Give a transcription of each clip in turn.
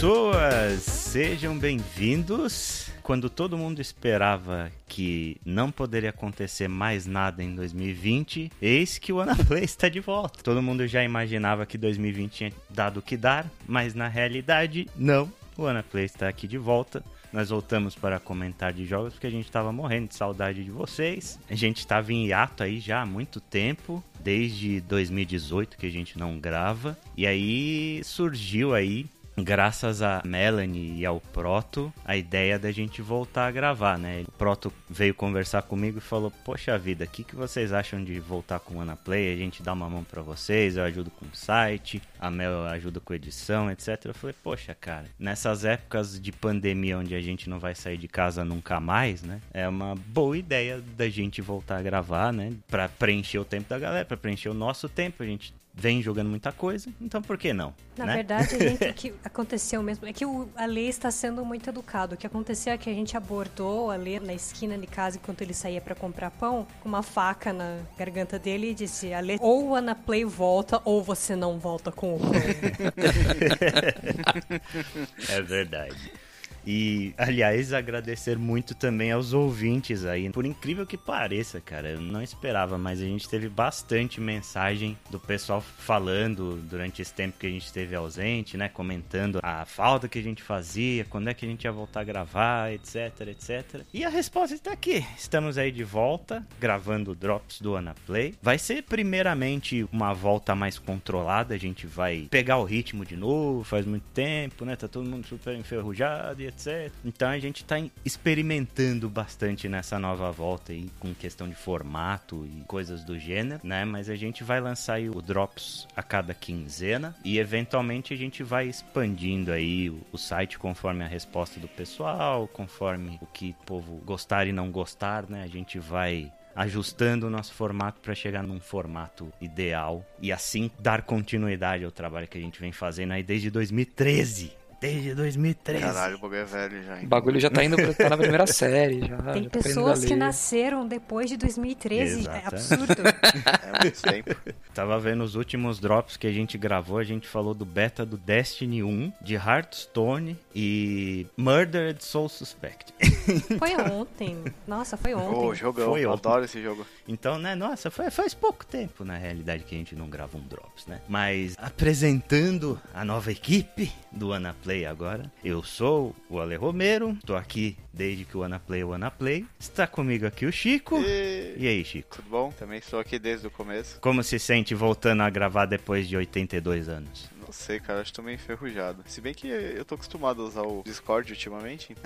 Pessoas! Sejam bem-vindos. Quando todo mundo esperava que não poderia acontecer mais nada em 2020, eis que o Anaplay está de volta. Todo mundo já imaginava que 2020 tinha dado o que dar, mas na realidade, não. O Anaplay está aqui de volta. Nós voltamos para comentar de jogos porque a gente estava morrendo de saudade de vocês. A gente estava em hiato aí já há muito tempo, desde 2018 que a gente não grava. E aí surgiu aí graças a Melanie e ao Proto, a ideia da gente voltar a gravar, né? O Proto veio conversar comigo e falou: Poxa vida, o que, que vocês acham de voltar com o Anaplay? A gente dá uma mão para vocês, eu ajudo com o site, a Mel ajuda com edição, etc. Eu falei: Poxa, cara, nessas épocas de pandemia onde a gente não vai sair de casa nunca mais, né? É uma boa ideia da gente voltar a gravar, né? Pra preencher o tempo da galera, pra preencher o nosso tempo. A gente vem jogando muita coisa, então por que não? Na né? verdade, a gente, o que aconteceu mesmo é que o Ale está sendo muito educado. O que aconteceu é que a gente abordou o Ale na esquina de casa enquanto ele saía para comprar pão, com uma faca na garganta dele e disse: Ale, ou o Anaplay volta ou você não volta com o pão. é verdade. E, aliás, agradecer muito também aos ouvintes aí. Por incrível que pareça, cara, eu não esperava, mas a gente teve bastante mensagem do pessoal falando durante esse tempo que a gente esteve ausente, né? Comentando a falta que a gente fazia, quando é que a gente ia voltar a gravar, etc, etc. E a resposta está aqui. Estamos aí de volta, gravando Drops do Anaplay. Vai ser primeiramente uma volta mais controlada, a gente vai pegar o ritmo de novo, faz muito tempo, né? Tá todo mundo super enferrujado e etc. Então a gente tá experimentando bastante nessa nova volta aí, com questão de formato e coisas do gênero, né? Mas a gente vai lançar aí o Drops a cada quinzena e eventualmente a gente vai expandindo aí o, o site conforme a resposta do pessoal, conforme o que o povo gostar e não gostar, né? A gente vai ajustando o nosso formato para chegar num formato ideal e assim dar continuidade ao trabalho que a gente vem fazendo aí desde 2013 desde 2013. Caralho, o bagulho é velho já. Hein? O bagulho já tá indo pra, tá na primeira série. Já, Tem já tá pessoas que nasceram depois de 2013. Exato. É absurdo. é muito tempo. Tava vendo os últimos drops que a gente gravou. A gente falou do beta do Destiny 1, de Hearthstone e Murdered Soul Suspect. Foi ontem. Nossa, foi ontem. Ô, oh, jogão. Foi eu ontem. adoro esse jogo. Então, né, nossa, foi, faz pouco tempo, na realidade, que a gente não grava um Drops, né? Mas apresentando a nova equipe do Anaplay agora, eu sou o Ale Romero, tô aqui desde que o Anaplay é o Anaplay. Está comigo aqui o Chico. E... e aí, Chico? Tudo bom? Também estou aqui desde o começo. Como se sente voltando a gravar depois de 82 anos? Não sei, cara, acho que tô meio enferrujado. Se bem que eu tô acostumado a usar o Discord ultimamente.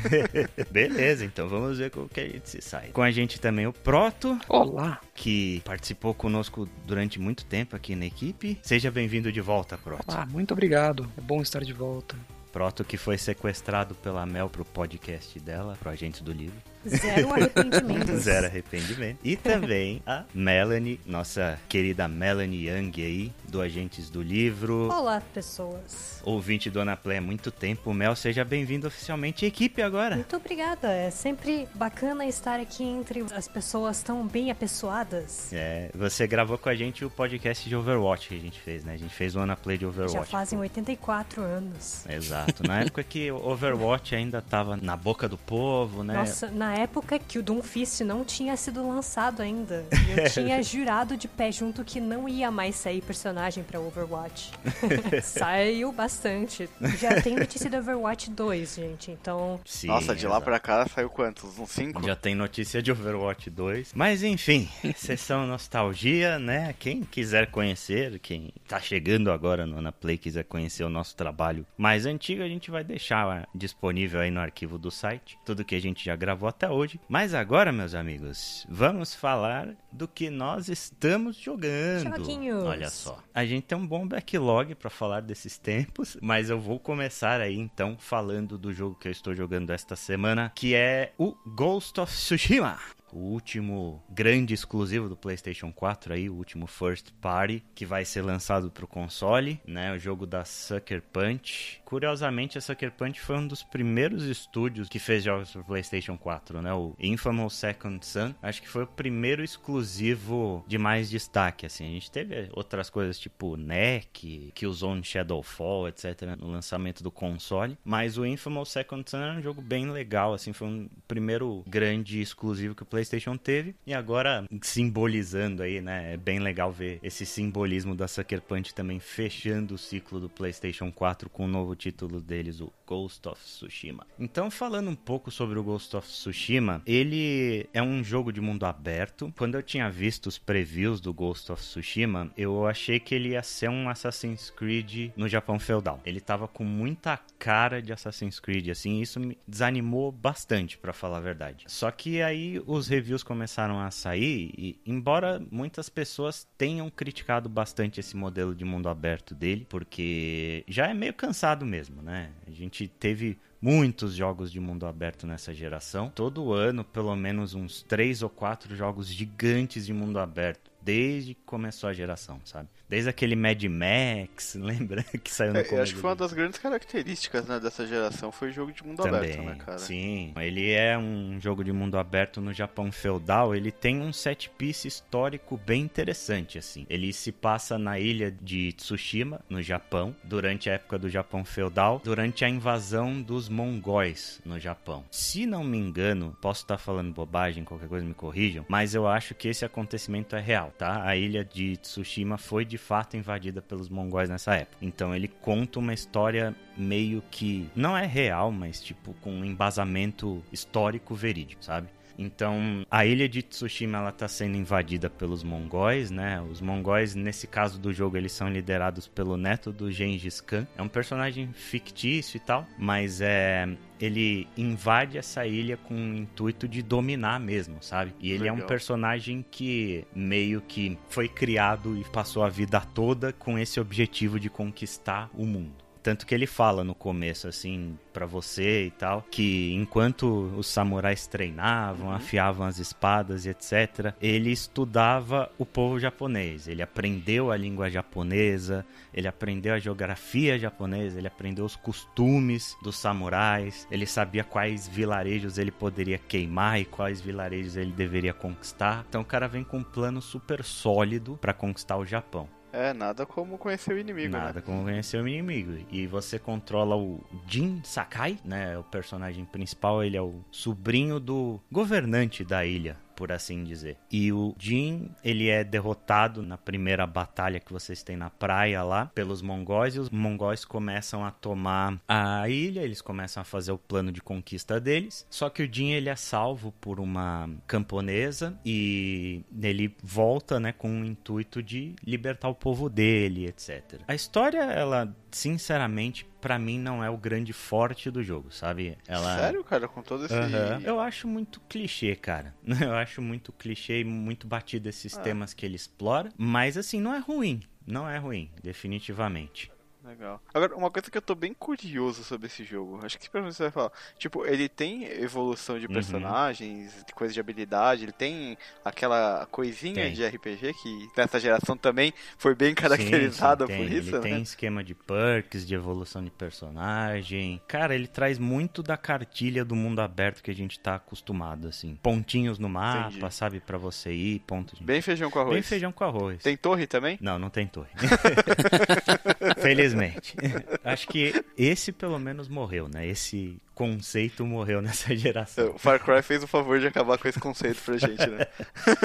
Beleza, então vamos ver como que a gente se sai. Com a gente também o Proto. Olá! Que participou conosco durante muito tempo aqui na equipe. Seja bem-vindo de volta, Proto. Ah, muito obrigado. É bom estar de volta. Proto que foi sequestrado pela Mel pro podcast dela, pro Agente do Livro. Zero arrependimento. Zero arrependimento. E também a Melanie, nossa querida Melanie Young aí, do Agentes do Livro. Olá, pessoas. Ouvinte do Anaplay há muito tempo. Mel, seja bem-vindo oficialmente à equipe agora. Muito obrigada. É sempre bacana estar aqui entre as pessoas tão bem apessoadas. É, você gravou com a gente o podcast de Overwatch que a gente fez, né? A gente fez o Anaplay de Overwatch. Já fazem 84 anos. Exato. Na época que o Overwatch ainda tava na boca do povo, né? Nossa, na época que o Doomfist não tinha sido lançado ainda. E eu tinha jurado de pé junto que não ia mais sair personagem para Overwatch. Saiu bastante. Já tem notícia do Overwatch 2, gente. Então. Sim, Nossa, de lá para cá saiu quantos? Uns 5? Já tem notícia de Overwatch 2. Mas enfim, sessão nostalgia, né? Quem quiser conhecer, quem tá chegando agora no Anaplay quiser conhecer o nosso trabalho mais antigo, a gente vai deixar disponível aí no arquivo do site. Tudo que a gente já gravou até hoje. Mas agora, meus amigos, vamos falar do que nós estamos jogando. Joguinhos. Olha só. A gente tem um bom backlog para falar desses tempos, mas eu vou começar aí então falando do jogo que eu estou jogando esta semana, que é o Ghost of Tsushima o último grande exclusivo do PlayStation 4 aí, o último first party que vai ser lançado para o console, né? O jogo da Sucker Punch. Curiosamente, a Sucker Punch foi um dos primeiros estúdios que fez jogos para PlayStation 4, né? O Infamous Second Son, acho que foi o primeiro exclusivo de mais destaque, assim. A gente teve outras coisas tipo NEC, Killzone Shadowfall, etc, no lançamento do console, mas o Infamous Second Son é um jogo bem legal, assim, foi um primeiro grande exclusivo que o PlayStation teve e agora simbolizando aí, né? É bem legal ver esse simbolismo da Sucker Punch também fechando o ciclo do PlayStation 4 com o novo título deles, o Ghost of Tsushima. Então, falando um pouco sobre o Ghost of Tsushima, ele é um jogo de mundo aberto. Quando eu tinha visto os previews do Ghost of Tsushima, eu achei que ele ia ser um Assassin's Creed no Japão feudal. Ele tava com muita cara de Assassin's Creed, assim, isso me desanimou bastante, para falar a verdade. Só que aí os reviews começaram a sair e, embora muitas pessoas tenham criticado bastante esse modelo de mundo aberto dele, porque já é meio cansado mesmo, né? A gente teve muitos jogos de mundo aberto nessa geração. Todo ano, pelo menos uns três ou quatro jogos gigantes de mundo aberto desde que começou a geração, sabe? Desde aquele Mad Max, lembra? que saiu no é, Acho que foi uma das grandes características né, dessa geração, foi o jogo de mundo Também, aberto, né, cara? Sim, ele é um jogo de mundo aberto no Japão feudal, ele tem um set piece histórico bem interessante, assim. Ele se passa na ilha de Tsushima, no Japão, durante a época do Japão feudal, durante a invasão dos mongóis no Japão. Se não me engano, posso estar falando bobagem, qualquer coisa me corrijam, mas eu acho que esse acontecimento é real, tá? A ilha de Tsushima foi de fato invadida pelos mongóis nessa época. Então ele conta uma história meio que não é real, mas tipo com um embasamento histórico verídico, sabe? Então, a ilha de Tsushima ela tá sendo invadida pelos mongóis, né? Os mongóis, nesse caso do jogo, eles são liderados pelo neto do Gengis Khan. É um personagem fictício e tal, mas é ele invade essa ilha com o intuito de dominar mesmo, sabe? E ele Legal. é um personagem que meio que foi criado e passou a vida toda com esse objetivo de conquistar o mundo. Tanto que ele fala no começo, assim, para você e tal, que enquanto os samurais treinavam, uhum. afiavam as espadas e etc., ele estudava o povo japonês. Ele aprendeu a língua japonesa, ele aprendeu a geografia japonesa, ele aprendeu os costumes dos samurais, ele sabia quais vilarejos ele poderia queimar e quais vilarejos ele deveria conquistar. Então o cara vem com um plano super sólido para conquistar o Japão. É, nada como conhecer o inimigo, Nada né? como conhecer o inimigo. E você controla o Jin Sakai, né? O personagem principal, ele é o sobrinho do governante da ilha por assim dizer. E o Jin, ele é derrotado na primeira batalha que vocês têm na praia lá pelos mongóis e os mongóis começam a tomar a ilha, eles começam a fazer o plano de conquista deles. Só que o Jin ele é salvo por uma camponesa e ele volta, né, com o intuito de libertar o povo dele, etc. A história ela sinceramente para mim não é o grande forte do jogo, sabe? Ela Sério, cara, com todo esse uhum. Eu acho muito clichê, cara. Eu acho muito clichê e muito batido esses ah. temas que ele explora, mas assim, não é ruim. Não é ruim, definitivamente. Legal. Agora, uma coisa que eu tô bem curioso sobre esse jogo, acho que pra você vai falar. Tipo, ele tem evolução de uhum. personagens, uhum. de coisa de habilidade, ele tem aquela coisinha tem. de RPG que nessa geração também foi bem caracterizada sim, sim, por isso, ele né? Tem esquema de perks, de evolução de personagem. Cara, ele traz muito da cartilha do mundo aberto que a gente tá acostumado, assim. Pontinhos no mapa, Entendi. sabe, para você ir, pontos. Bem feijão com arroz. Bem feijão com arroz. Tem torre também? Não, não tem torre. Feliz Infelizmente. Acho que esse pelo menos morreu, né? Esse conceito morreu nessa geração. O Far Cry fez o favor de acabar com esse conceito pra gente, né?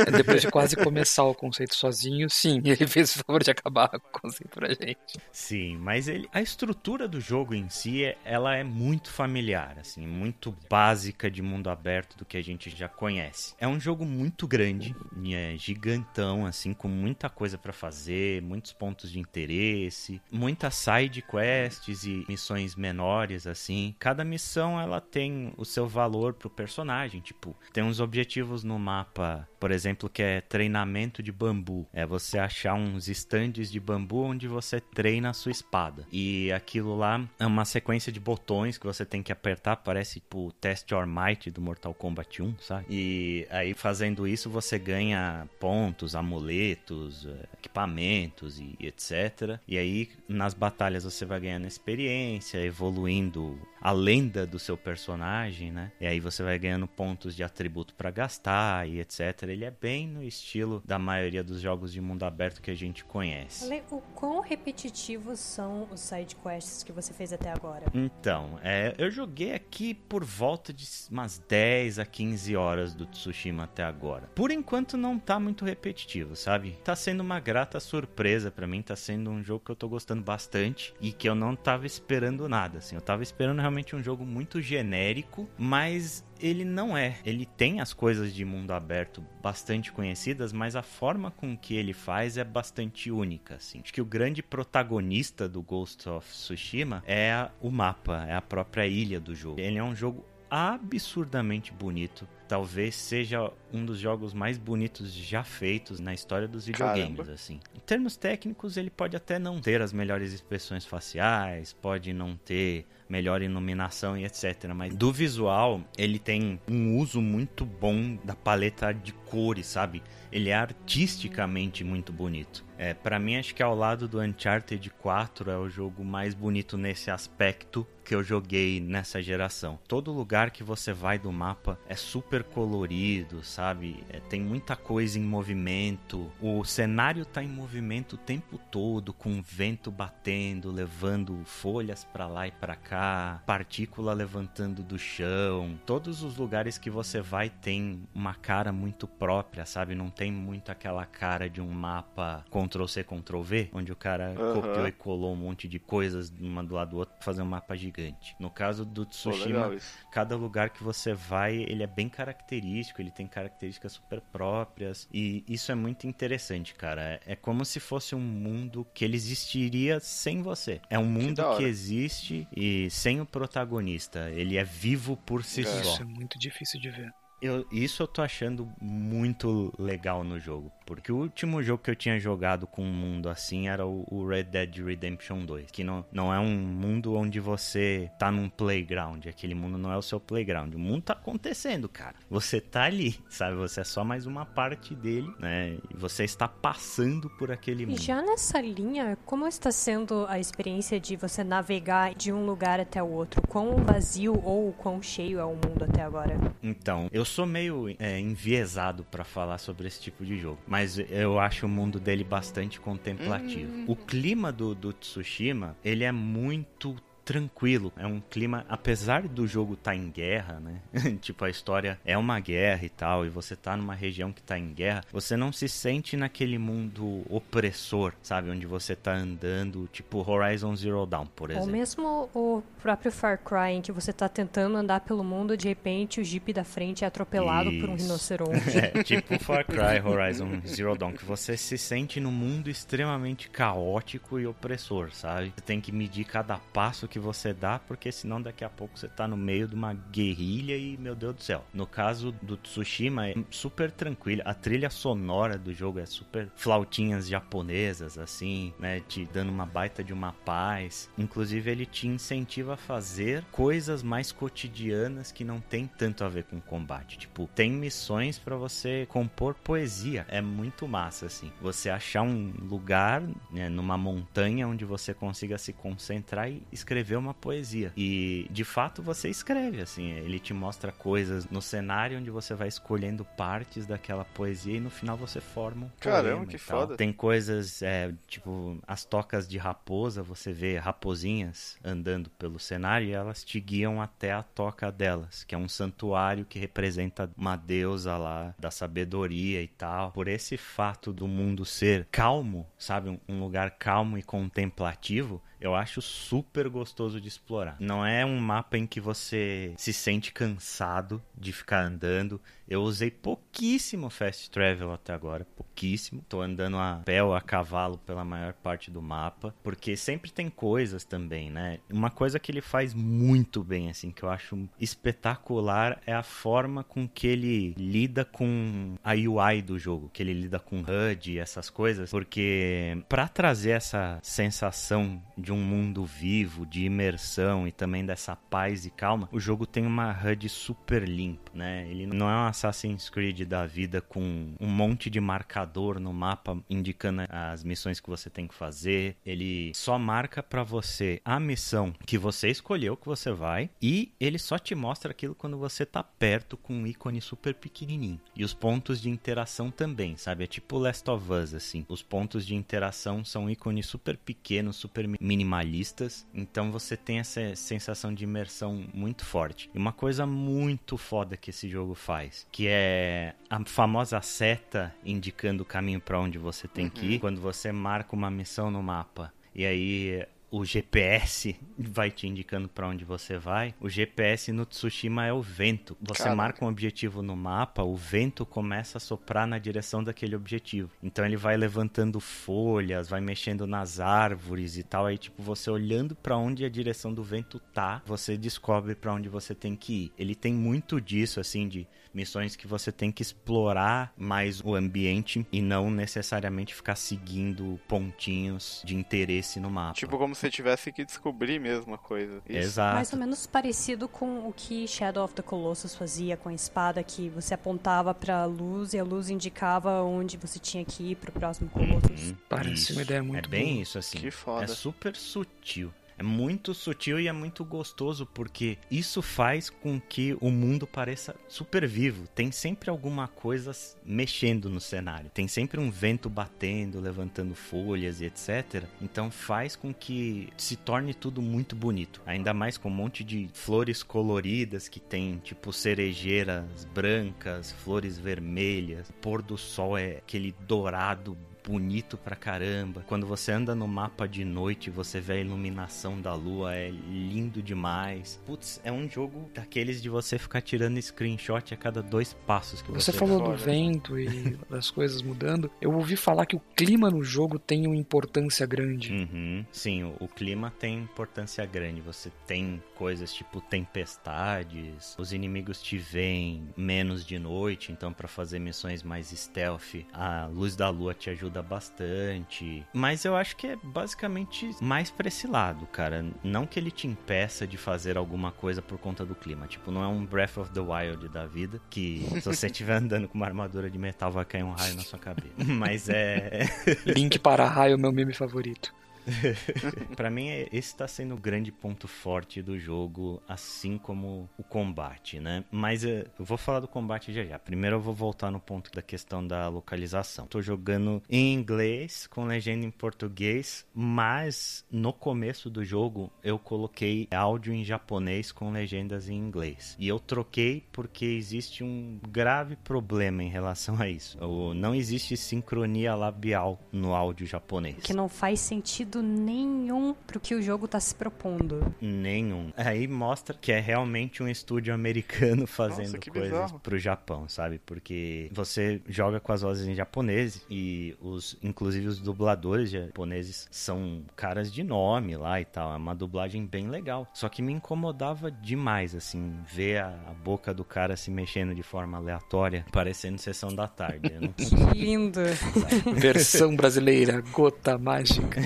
É, depois de quase começar o conceito sozinho, sim, ele fez o favor de acabar com o conceito pra gente. Sim, mas ele, a estrutura do jogo em si, ela é muito familiar, assim, muito básica de mundo aberto do que a gente já conhece. É um jogo muito grande, é gigantão, assim, com muita coisa para fazer, muitos pontos de interesse, muitas side quests e missões menores, assim. Cada missão missão ela tem o seu valor pro personagem, tipo, tem uns objetivos no mapa, por exemplo, que é treinamento de bambu. É você achar uns estandes de bambu onde você treina a sua espada. E aquilo lá é uma sequência de botões que você tem que apertar, parece tipo Test Your Might do Mortal Kombat 1, sabe? E aí fazendo isso você ganha pontos, amuletos, eh, equipamentos e etc. E aí nas batalhas você vai ganhando experiência, evoluindo a lenda do seu personagem, né? E aí você vai ganhando pontos de atributo para gastar e etc. Ele é bem no estilo da maioria dos jogos de mundo aberto que a gente conhece. Ale, o quão repetitivos são os side quests que você fez até agora? Então, é, eu joguei aqui por volta de umas 10 a 15 horas do Tsushima até agora. Por enquanto não tá muito repetitivo, sabe? Tá sendo uma grata surpresa para mim, tá sendo um jogo que eu tô gostando bastante e que eu não tava esperando nada, assim. Eu tava esperando realmente um jogo muito genérico, mas ele não é. Ele tem as coisas de mundo aberto bastante conhecidas, mas a forma com que ele faz é bastante única, assim. Acho que o grande protagonista do Ghost of Tsushima é o mapa, é a própria ilha do jogo. Ele é um jogo absurdamente bonito. Talvez seja um dos jogos mais bonitos já feitos na história dos videogames, Caramba. assim. Em termos técnicos, ele pode até não ter as melhores expressões faciais, pode não ter melhor iluminação e etc. Mas do visual, ele tem um uso muito bom da paleta de cores, sabe? Ele é artisticamente muito bonito. É, para mim, acho que ao lado do Uncharted 4 é o jogo mais bonito nesse aspecto que eu joguei nessa geração. Todo lugar que você vai do mapa é super colorido, sabe? É, tem muita coisa em movimento. O cenário tá em movimento o tempo todo, com vento batendo, levando folhas para lá e para cá, partícula levantando do chão. Todos os lugares que você vai tem uma cara muito própria, sabe? Não tem muito aquela cara de um mapa Ctrl-C, Ctrl-V, onde o cara uhum. copiou e colou um monte de coisas uma do lado do outro pra fazer um mapa gigante. No caso do Tsushima, Pô, cada lugar que você vai, ele é bem característico, ele tem características super próprias e isso é muito interessante, cara. É como se fosse um mundo que ele existiria sem você. É um mundo que, que existe e sem o protagonista. Ele é vivo por si é. só. Isso é muito difícil de ver. Eu, isso eu tô achando muito legal no jogo. Porque o último jogo que eu tinha jogado com um mundo assim era o, Red Dead Redemption 2. Que não, não é um mundo onde você tá num playground. Aquele mundo não é o seu playground. O mundo tá acontecendo, cara. Você tá ali, sabe? Você é só mais uma parte dele, né? E você está passando por aquele mundo. E já nessa linha, como está sendo a experiência de você navegar de um lugar até o outro? Quão vazio ou quão cheio é o mundo até agora? Então, eu sou meio é, enviesado para falar sobre esse tipo de jogo. Mas eu acho o mundo dele bastante contemplativo. Uhum. O clima do, do Tsushima, ele é muito tranquilo. É um clima, apesar do jogo estar tá em guerra, né? tipo, a história é uma guerra e tal, e você tá numa região que tá em guerra, você não se sente naquele mundo opressor, sabe? Onde você tá andando, tipo Horizon Zero Dawn, por exemplo. Ou mesmo o próprio Far Cry, em que você tá tentando andar pelo mundo, de repente o jeep da frente é atropelado Isso. por um rinoceronte. é, tipo Far Cry Horizon Zero Dawn, que você se sente num mundo extremamente caótico e opressor, sabe? Você tem que medir cada passo que que você dá, porque senão daqui a pouco você tá no meio de uma guerrilha e, meu Deus do céu. No caso do Tsushima, é super tranquilo. A trilha sonora do jogo é super flautinhas japonesas, assim, né? Te dando uma baita de uma paz. Inclusive, ele te incentiva a fazer coisas mais cotidianas que não tem tanto a ver com combate. Tipo, tem missões para você compor poesia. É muito massa, assim. Você achar um lugar, né, numa montanha onde você consiga se concentrar e escrever escrever uma poesia. E de fato você escreve, assim, ele te mostra coisas no cenário onde você vai escolhendo partes daquela poesia e no final você forma um Caramba, que foda. Tem coisas, é, tipo, as tocas de raposa, você vê raposinhas andando pelo cenário e elas te guiam até a toca delas, que é um santuário que representa uma deusa lá da sabedoria e tal. Por esse fato do mundo ser calmo, sabe, um lugar calmo e contemplativo, eu acho super gostoso de explorar. Não é um mapa em que você se sente cansado de ficar andando. Eu usei pouquíssimo fast travel até agora, pouquíssimo. Tô andando a pé ou a cavalo pela maior parte do mapa, porque sempre tem coisas também, né? Uma coisa que ele faz muito bem, assim, que eu acho espetacular é a forma com que ele lida com a UI do jogo, que ele lida com HUD e essas coisas, porque para trazer essa sensação um mundo vivo, de imersão e também dessa paz e calma, o jogo tem uma HUD super limpa, né? Ele não é um Assassin's Creed da vida com um monte de marcador no mapa indicando as missões que você tem que fazer. Ele só marca para você a missão que você escolheu que você vai e ele só te mostra aquilo quando você tá perto com um ícone super pequenininho. E os pontos de interação também, sabe? É tipo Last of Us assim. Os pontos de interação são ícones super pequenos, super minimalistas. Então você tem essa sensação de imersão muito forte. E uma coisa muito foda que esse jogo faz, que é a famosa seta indicando o caminho para onde você tem uhum. que ir. Quando você marca uma missão no mapa e aí o GPS vai te indicando para onde você vai. O GPS no Tsushima é o vento. Você Caraca. marca um objetivo no mapa, o vento começa a soprar na direção daquele objetivo. Então ele vai levantando folhas, vai mexendo nas árvores e tal. Aí tipo você olhando para onde a direção do vento tá, você descobre para onde você tem que ir. Ele tem muito disso assim de missões que você tem que explorar mais o ambiente e não necessariamente ficar seguindo pontinhos de interesse no mapa. Tipo como se tivesse que descobrir mesmo a coisa. Isso. Exato. Mais ou menos parecido com o que Shadow of the Colossus fazia com a espada, que você apontava para a luz e a luz indicava onde você tinha que ir para o próximo Colossus. Uhum. Parece isso. uma ideia muito É bem boa. isso assim. Que foda. É super sutil. É muito sutil e é muito gostoso porque isso faz com que o mundo pareça super vivo. Tem sempre alguma coisa mexendo no cenário. Tem sempre um vento batendo, levantando folhas e etc. Então faz com que se torne tudo muito bonito. Ainda mais com um monte de flores coloridas que tem, tipo cerejeiras brancas, flores vermelhas. O pôr do sol é aquele dourado bonito pra caramba. Quando você anda no mapa de noite, você vê a iluminação da lua, é lindo demais. Putz, é um jogo daqueles de você ficar tirando screenshot a cada dois passos que você Você falou do vento e das coisas mudando. Eu ouvi falar que o clima no jogo tem uma importância grande. Uhum. Sim, o, o clima tem importância grande. Você tem coisas tipo tempestades, os inimigos te veem menos de noite, então para fazer missões mais stealth, a luz da lua te ajuda bastante. Mas eu acho que é basicamente mais pra esse lado, cara. Não que ele te impeça de fazer alguma coisa por conta do clima. Tipo, não é um Breath of the Wild da vida, que se você estiver andando com uma armadura de metal vai cair um raio na sua cabeça. Mas é. Link para raio, meu meme favorito. para mim, esse está sendo o grande ponto forte do jogo, assim como o combate, né? Mas eh, eu vou falar do combate já já. Primeiro eu vou voltar no ponto da questão da localização. Tô jogando em inglês, com legenda em português, mas no começo do jogo eu coloquei áudio em japonês com legendas em inglês. E eu troquei porque existe um grave problema em relação a isso. Não existe sincronia labial no áudio japonês. Que não faz sentido sentido nenhum pro que o jogo tá se propondo. Nenhum. Aí mostra que é realmente um estúdio americano fazendo Nossa, coisas bizarro. pro Japão, sabe? Porque você joga com as vozes em japonês e os, inclusive os dubladores japoneses são caras de nome lá e tal. É uma dublagem bem legal. Só que me incomodava demais, assim, ver a, a boca do cara se mexendo de forma aleatória, parecendo sessão da tarde. Não... que lindo. Versão brasileira, gota mágica.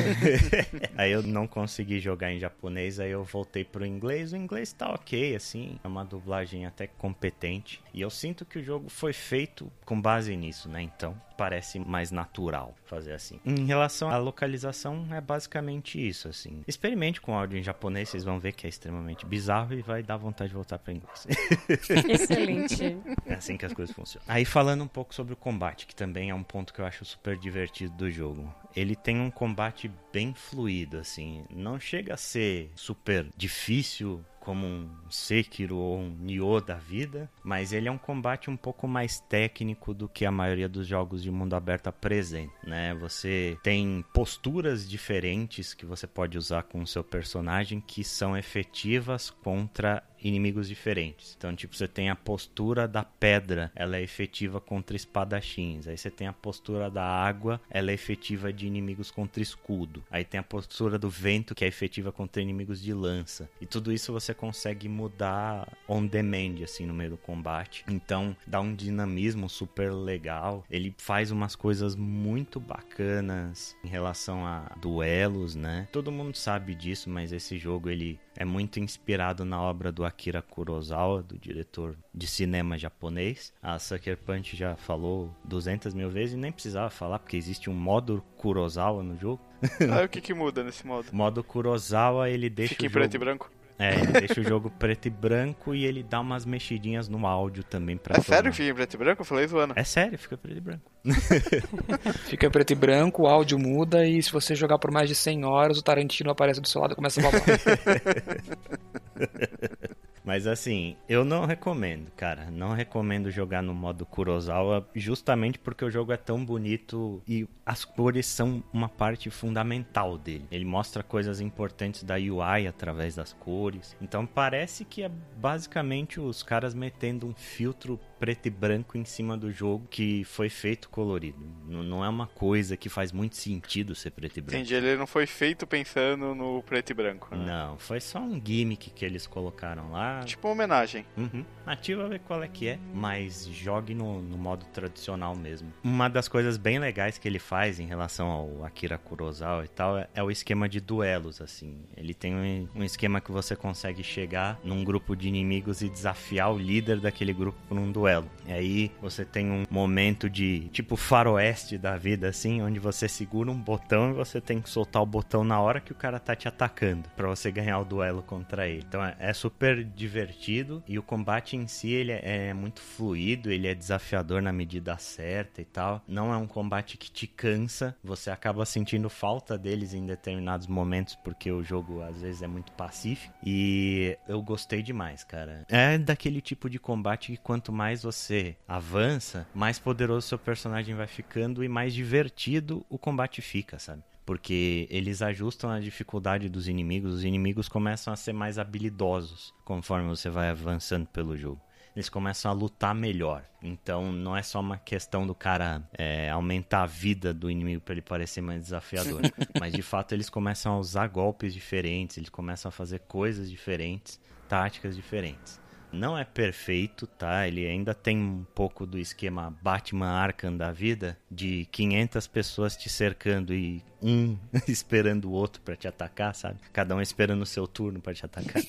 aí eu não consegui jogar em japonês, aí eu voltei pro inglês. O inglês tá ok, assim, é uma dublagem até competente. E eu sinto que o jogo foi feito com base nisso, né? Então, parece mais natural fazer assim. Em relação à localização, é basicamente isso, assim. Experimente com áudio em japonês, vocês vão ver que é extremamente bizarro e vai dar vontade de voltar para inglês. Excelente. É assim que as coisas funcionam. Aí falando um pouco sobre o combate, que também é um ponto que eu acho super divertido do jogo ele tem um combate bem fluido, assim. Não chega a ser super difícil como um Sekiro ou um Nioh da vida, mas ele é um combate um pouco mais técnico do que a maioria dos jogos de mundo aberto apresenta, né? Você tem posturas diferentes que você pode usar com o seu personagem que são efetivas contra inimigos diferentes. Então, tipo, você tem a postura da pedra, ela é efetiva contra espadachins. Aí você tem a postura da água, ela é efetiva de inimigos contra escudo. Aí tem a postura do vento, que é efetiva contra inimigos de lança. E tudo isso você consegue mudar on demand, assim, no meio do combate. Então, dá um dinamismo super legal. Ele faz umas coisas muito bacanas em relação a duelos, né? Todo mundo sabe disso, mas esse jogo, ele é muito inspirado na obra do Akira Kurosawa, do diretor de cinema japonês. A Sucker Punch já falou 200 mil vezes e nem precisava falar, porque existe um modo Kurosawa no jogo. Ah, o que que muda nesse modo? O modo Kurosawa, ele deixa Fica em preto e branco? É, ele deixa o jogo preto e branco e ele dá umas mexidinhas no áudio também pra É sério tornar. que fica em preto e branco? Eu falei zoando. É sério, fica preto e branco. Fica preto e branco, o áudio muda e se você jogar por mais de 100 horas, o Tarantino aparece do seu lado e começa a babar. Mas assim, eu não recomendo, cara. Não recomendo jogar no modo Kurosawa, justamente porque o jogo é tão bonito e as cores são uma parte fundamental dele. Ele mostra coisas importantes da UI através das cores. Então parece que é basicamente os caras metendo um filtro preto e branco em cima do jogo que foi feito colorido. N- Não é uma coisa que faz muito sentido ser preto e branco. Entendi, ele não foi feito pensando no preto e branco. né? Não, foi só um gimmick que eles colocaram lá. Tipo uma homenagem. Uhum. Ativa ver qual é que é, mas jogue no, no modo tradicional mesmo. Uma das coisas bem legais que ele faz em relação ao Akira Kurosawa e tal é, é o esquema de duelos, assim. Ele tem um, um esquema que você consegue chegar num grupo de inimigos e desafiar o líder daquele grupo por um duelo. E aí você tem um momento de tipo faroeste da vida, assim, onde você segura um botão e você tem que soltar o botão na hora que o cara tá te atacando pra você ganhar o duelo contra ele. Então é, é super divertido e o combate em si ele é, é muito fluido, ele é desafiador na medida certa e tal. Não é um combate que te cansa, você acaba sentindo falta deles em determinados momentos porque o jogo às vezes é muito pacífico e eu gostei demais, cara. É daquele tipo de combate que quanto mais você avança, mais poderoso seu personagem vai ficando e mais divertido o combate fica, sabe? Porque eles ajustam a dificuldade dos inimigos, os inimigos começam a ser mais habilidosos conforme você vai avançando pelo jogo. Eles começam a lutar melhor. Então não é só uma questão do cara é, aumentar a vida do inimigo para ele parecer mais desafiador. Mas de fato eles começam a usar golpes diferentes, eles começam a fazer coisas diferentes, táticas diferentes. Não é perfeito, tá? Ele ainda tem um pouco do esquema Batman Arkham da vida, de 500 pessoas te cercando e um esperando o outro pra te atacar, sabe? Cada um esperando o seu turno pra te atacar.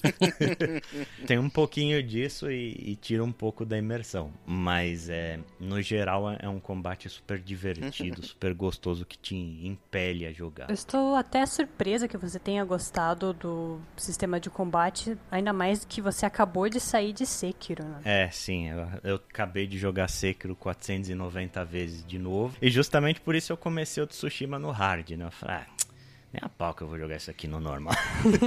tem um pouquinho disso e, e tira um pouco da imersão, mas é, no geral é um combate super divertido, super gostoso que te impele a jogar. Eu estou até surpresa que você tenha gostado do sistema de combate, ainda mais que você acabou de sair de Sekiro, né? É, sim, eu, eu acabei de jogar Sekiro 490 vezes de novo. E justamente por isso eu comecei o Tsushima no hard, né? Eu falei, ah, nem a pau que eu vou jogar isso aqui no normal.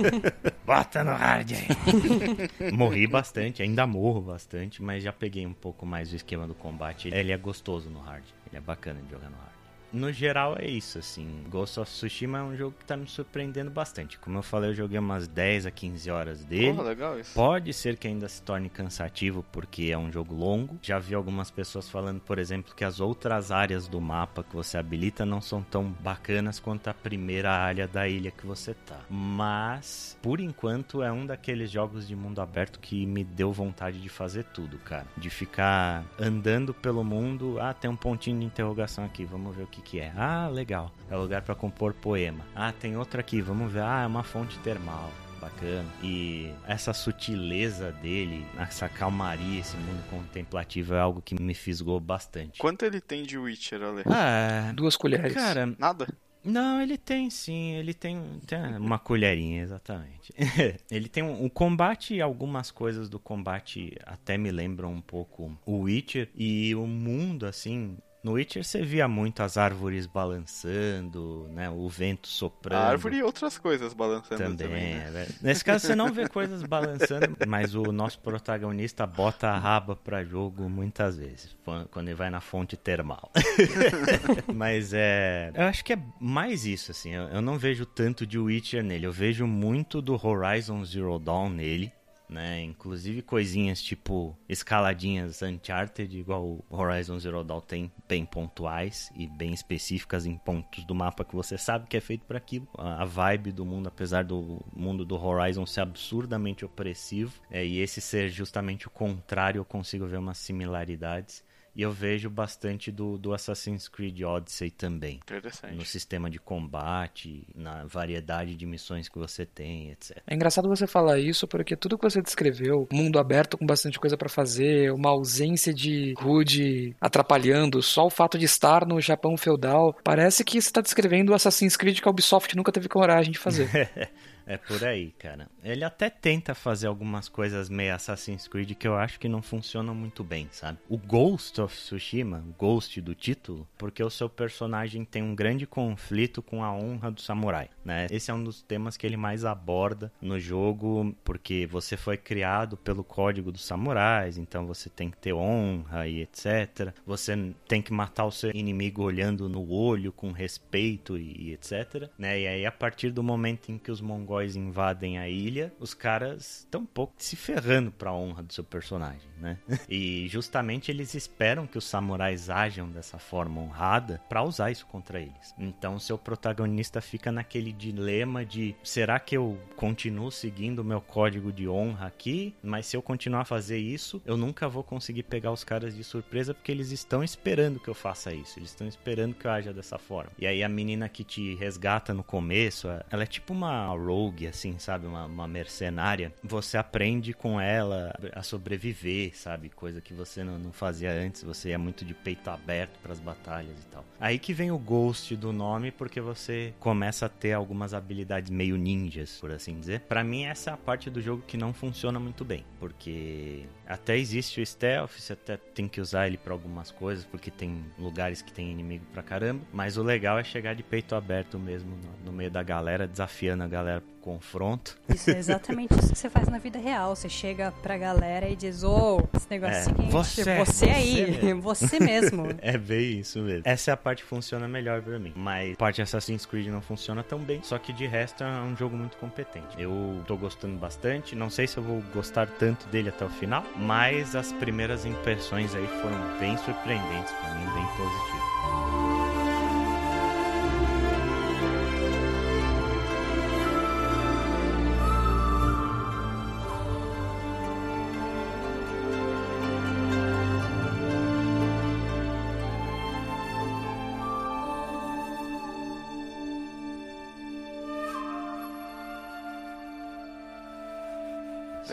Bota no hard aí. Morri bastante, ainda morro bastante, mas já peguei um pouco mais o esquema do combate. Ele é gostoso no hard, ele é bacana de jogar no hard. No geral é isso, assim. Ghost of Tsushima é um jogo que tá me surpreendendo bastante. Como eu falei, eu joguei umas 10 a 15 horas dele. Porra, legal isso. Pode ser que ainda se torne cansativo porque é um jogo longo. Já vi algumas pessoas falando, por exemplo, que as outras áreas do mapa que você habilita não são tão bacanas quanto a primeira área da ilha que você tá. Mas, por enquanto, é um daqueles jogos de mundo aberto que me deu vontade de fazer tudo, cara. De ficar andando pelo mundo. Ah, tem um pontinho de interrogação aqui, vamos ver o que que é. Ah, legal. É lugar para compor poema. Ah, tem outra aqui, vamos ver. Ah, é uma fonte termal bacana. E essa sutileza dele, essa calmaria, esse mundo contemplativo é algo que me fisgou bastante. Quanto ele tem de Witcher, Ale? Ah, Duas colheres. cara, Nada? não, ele tem sim, ele tem, tem uma colherinha, exatamente. ele tem um, o combate, algumas coisas do combate até me lembram um pouco o Witcher e o mundo, assim, No Witcher você via muito as árvores balançando, né? O vento soprando. A árvore e outras coisas balançando também. também né? é Nesse caso você não vê coisas balançando, mas o nosso protagonista bota a raba para jogo muitas vezes, quando ele vai na fonte termal. mas é, eu acho que é mais isso assim. Eu não vejo tanto de Witcher nele, eu vejo muito do Horizon Zero Dawn nele né? Inclusive coisinhas tipo escaladinhas Uncharted, igual o Horizon Zero Dawn tem, bem pontuais e bem específicas em pontos do mapa que você sabe que é feito para aquilo. A vibe do mundo, apesar do mundo do Horizon ser absurdamente opressivo, é, e esse ser justamente o contrário, eu consigo ver umas similaridades. E eu vejo bastante do, do Assassin's Creed Odyssey também. Interessante. No sistema de combate, na variedade de missões que você tem, etc. É engraçado você falar isso porque tudo que você descreveu, mundo aberto com bastante coisa para fazer, uma ausência de rude atrapalhando, só o fato de estar no Japão feudal, parece que você está descrevendo o Assassin's Creed que a Ubisoft nunca teve coragem de fazer. É por aí, cara. Ele até tenta fazer algumas coisas meio Assassin's Creed que eu acho que não funcionam muito bem, sabe? O Ghost of Tsushima, Ghost do título, porque o seu personagem tem um grande conflito com a honra do samurai, né? Esse é um dos temas que ele mais aborda no jogo, porque você foi criado pelo código dos samurais, então você tem que ter honra e etc. Você tem que matar o seu inimigo olhando no olho com respeito e etc, né? E aí a partir do momento em que os mongóis invadem a ilha, os caras estão um pouco se ferrando pra honra do seu personagem, né? E justamente eles esperam que os samurais ajam dessa forma honrada para usar isso contra eles. Então seu protagonista fica naquele dilema de será que eu continuo seguindo o meu código de honra aqui, mas se eu continuar a fazer isso, eu nunca vou conseguir pegar os caras de surpresa porque eles estão esperando que eu faça isso, eles estão esperando que eu haja dessa forma. E aí a menina que te resgata no começo, ela é tipo uma rogue rogue, assim, sabe? Uma, uma mercenária. Você aprende com ela a sobreviver, sabe? Coisa que você não, não fazia antes. Você é muito de peito aberto para as batalhas e tal. Aí que vem o ghost do nome, porque você começa a ter algumas habilidades meio ninjas, por assim dizer. Para mim, essa é a parte do jogo que não funciona muito bem, porque até existe o stealth, você até tem que usar ele para algumas coisas, porque tem lugares que tem inimigo pra caramba. Mas o legal é chegar de peito aberto mesmo no, no meio da galera, desafiando a galera confronto. Isso é exatamente isso que você faz na vida real. Você chega pra galera e diz, ô, oh, esse negócio é, seguinte, você, você aí, você mesmo. você mesmo. é bem isso mesmo. Essa é a parte que funciona melhor pra mim. Mas a parte Assassin's Creed não funciona tão bem, só que de resto é um jogo muito competente. Eu tô gostando bastante, não sei se eu vou gostar tanto dele até o final, mas as primeiras impressões aí foram bem surpreendentes pra mim, bem positivas.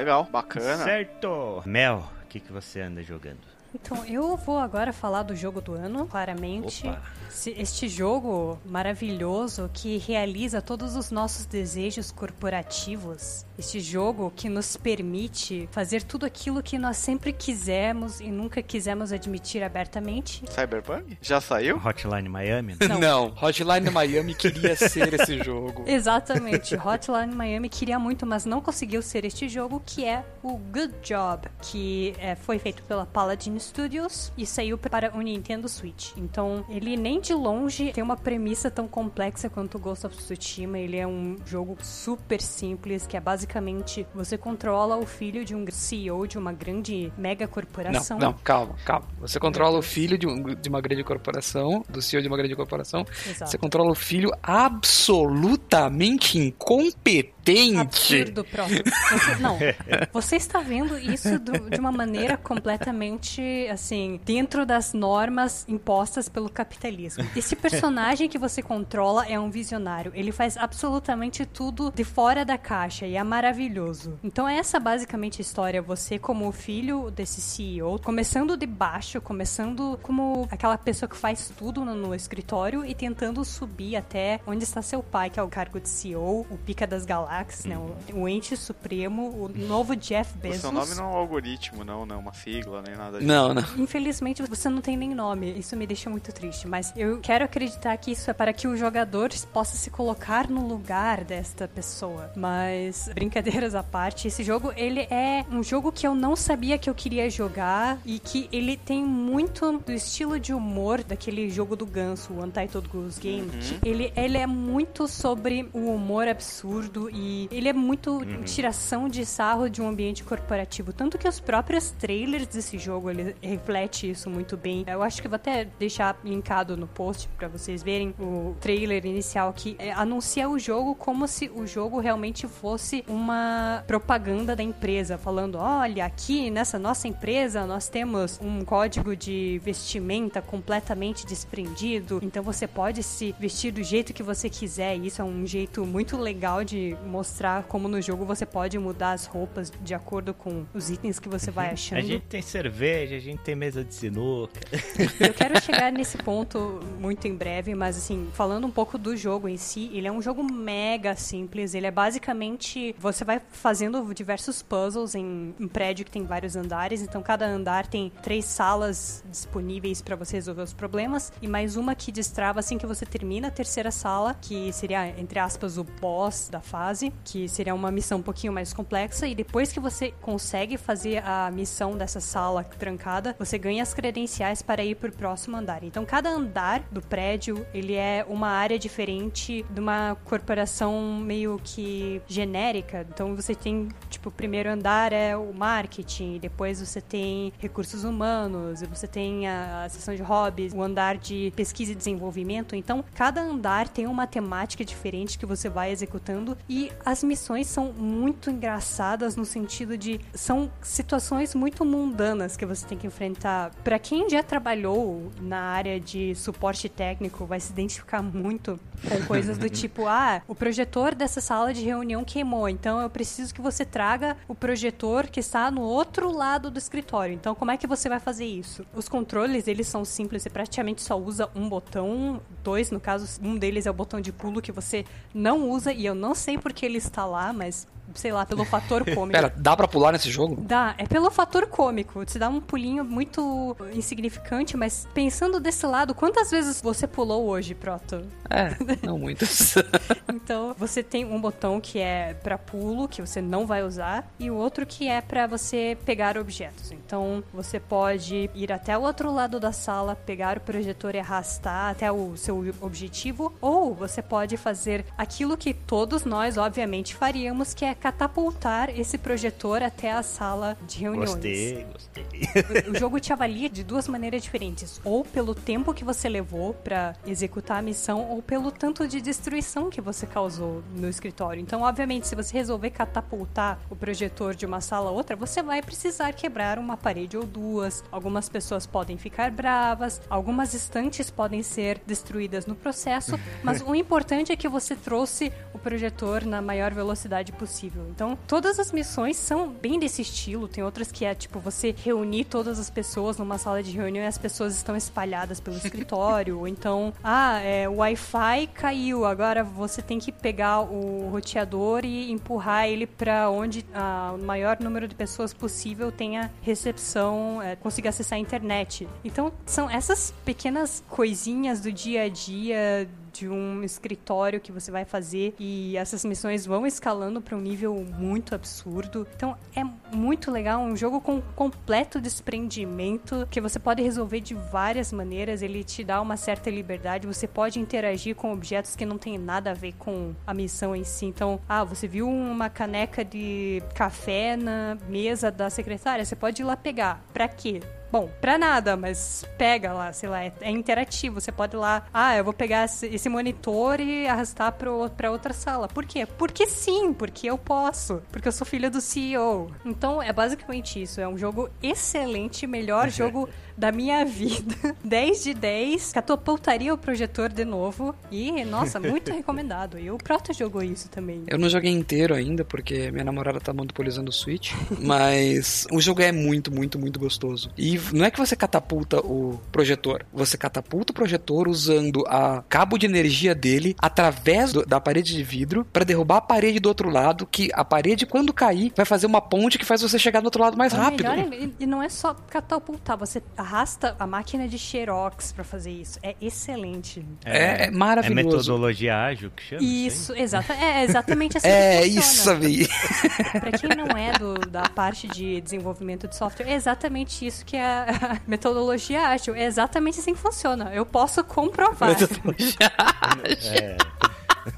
Legal, bacana. Certo. Mel, o que, que você anda jogando? Então, eu vou agora falar do jogo do ano, claramente. Opa este jogo maravilhoso que realiza todos os nossos desejos corporativos. Este jogo que nos permite fazer tudo aquilo que nós sempre quisemos e nunca quisemos admitir abertamente. Cyberpunk? Já saiu? Hotline Miami? Não, Não Hotline Miami queria ser esse jogo. Exatamente. Hotline Miami queria muito, mas não conseguiu ser este jogo, que é o Good Job, que é, foi feito pela Paladin Studios e saiu para o Nintendo Switch. Então, ele nem de longe tem uma premissa tão complexa quanto o Ghost of Tsushima. Ele é um jogo super simples, que é basicamente você controla o filho de um CEO de uma grande mega corporação. Não, não calma, calma. Você controla o filho de, um, de uma grande corporação, do CEO de uma grande corporação. Exato. Você controla o filho absolutamente incompetente Absurdo, próximo. Você, não, você está vendo isso do, de uma maneira completamente, assim, dentro das normas impostas pelo capitalismo. Esse personagem que você controla é um visionário. Ele faz absolutamente tudo de fora da caixa e é maravilhoso. Então é essa basicamente a história. Você como filho desse CEO, começando de baixo, começando como aquela pessoa que faz tudo no, no escritório e tentando subir até onde está seu pai, que é o cargo de CEO, o pica das galáxias Né? O, o ente supremo, o novo Jeff Bezos. O seu nome não é um algoritmo, não, não é uma sigla, nem nada disso. Não, não. Infelizmente, você não tem nem nome. Isso me deixa muito triste. Mas eu quero acreditar que isso é para que o jogador possa se colocar no lugar desta pessoa. Mas, brincadeiras à parte, esse jogo, ele é um jogo que eu não sabia que eu queria jogar e que ele tem muito do estilo de humor daquele jogo do ganso, o Untitled Goose Game. Uhum. Ele, ele é muito sobre o humor absurdo e ele é muito uhum. tiração de sarro de um ambiente corporativo. Tanto que os próprios trailers desse jogo, ele reflete isso muito bem. Eu acho que vou até deixar linkado no post para vocês verem o trailer inicial que é, anuncia o jogo como se o jogo realmente fosse uma propaganda da empresa, falando: olha, aqui nessa nossa empresa nós temos um código de vestimenta completamente desprendido, então você pode se vestir do jeito que você quiser. Isso é um jeito muito legal de mostrar como no jogo você pode mudar as roupas de acordo com os itens que você vai uhum. achando. A gente tem cerveja, a gente tem mesa de sinuca. Eu quero chegar nesse ponto muito em breve, mas assim, falando um pouco do jogo em si, ele é um jogo mega simples. Ele é basicamente você vai fazendo diversos puzzles em um prédio que tem vários andares, então cada andar tem três salas disponíveis para você resolver os problemas e mais uma que destrava assim que você termina a terceira sala, que seria entre aspas o boss da fase, que seria uma missão um pouquinho mais complexa e depois que você consegue fazer a missão dessa sala trancada, você ganha as credenciais para ir pro próximo andar. Então cada andar do prédio, ele é uma área diferente de uma corporação meio que genérica. Então você tem, tipo, o primeiro andar é o marketing, depois você tem recursos humanos, você tem a, a seção de hobbies, o andar de pesquisa e desenvolvimento. Então cada andar tem uma temática diferente que você vai executando e as missões são muito engraçadas no sentido de são situações muito mundanas que você tem que enfrentar. Para quem já trabalhou na área de suporte técnico, vai se identificar muito com coisas do tipo: ah, o projetor dessa sala de reunião queimou, então eu preciso que você traga o projetor que está no outro lado do escritório. Então, como é que você vai fazer isso? Os controles, eles são simples, você praticamente só usa um botão, dois, no caso, um deles é o botão de pulo que você não usa e eu não sei porque ele está lá, mas sei lá, pelo fator cômico. Pera, dá pra pular nesse jogo? Dá, é pelo fator cômico. Te dá um pulinho muito insignificante, mas pensando desse lado, quantas vezes você pulou hoje, Proto? É, não muitas. então, você tem um botão que é para pulo, que você não vai usar, e o outro que é para você pegar objetos. Então, você pode ir até o outro lado da sala, pegar o projetor e arrastar até o seu objetivo, ou você pode fazer aquilo que todos nós, obviamente, faríamos, que é catapultar esse projetor até a sala de reuniões. Gostei, gostei. O jogo te avalia de duas maneiras diferentes, ou pelo tempo que você levou para executar a missão, ou pelo tanto de destruição que você causou no escritório. Então, obviamente, se você resolver catapultar o projetor de uma sala a outra, você vai precisar quebrar uma parede ou duas. Algumas pessoas podem ficar bravas, algumas estantes podem ser destruídas no processo, mas o importante é que você trouxe o projetor na maior velocidade possível possível. Então, todas as missões são bem desse estilo. Tem outras que é tipo você reunir todas as pessoas numa sala de reunião e as pessoas estão espalhadas pelo escritório. Ou então, ah, é, o Wi-Fi caiu, agora você tem que pegar o roteador e empurrar ele para onde ah, o maior número de pessoas possível tenha recepção, é, consiga acessar a internet. Então, são essas pequenas coisinhas do dia a dia de um escritório que você vai fazer e essas missões vão escalando para um nível muito absurdo. Então é muito legal, um jogo com completo desprendimento que você pode resolver de várias maneiras. Ele te dá uma certa liberdade, você pode interagir com objetos que não tem nada a ver com a missão em si. Então, ah, você viu uma caneca de café na mesa da secretária, você pode ir lá pegar. Para quê? Bom, pra nada, mas pega lá, sei lá, é, é interativo. Você pode ir lá, ah, eu vou pegar esse monitor e arrastar pro, pra outra sala. Por quê? Porque sim, porque eu posso. Porque eu sou filha do CEO. Então, é basicamente isso. É um jogo excelente, melhor jogo da minha vida. 10 de 10. Catapultaria o projetor de novo. E, nossa, muito recomendado. E o Proto jogou isso também. Eu não joguei inteiro ainda, porque minha namorada tá monopolizando o Switch. mas o jogo é muito, muito, muito gostoso. E não é que você catapulta o projetor, você catapulta o projetor usando a cabo de energia dele através do, da parede de vidro para derrubar a parede do outro lado, que a parede quando cair vai fazer uma ponte que faz você chegar do outro lado mais rápido. Melhor, é, e não é só catapultar, você arrasta a máquina de xerox para fazer isso. É excelente. É, é, é maravilhoso. É metodologia ágil que chama? Isso, exata, é exatamente assim É isso, aí. Para quem não é do, da parte de desenvolvimento de software, é exatamente isso que é a metodologia ágil. É exatamente assim que funciona. Eu posso comprovar. Metodologia ágil. É,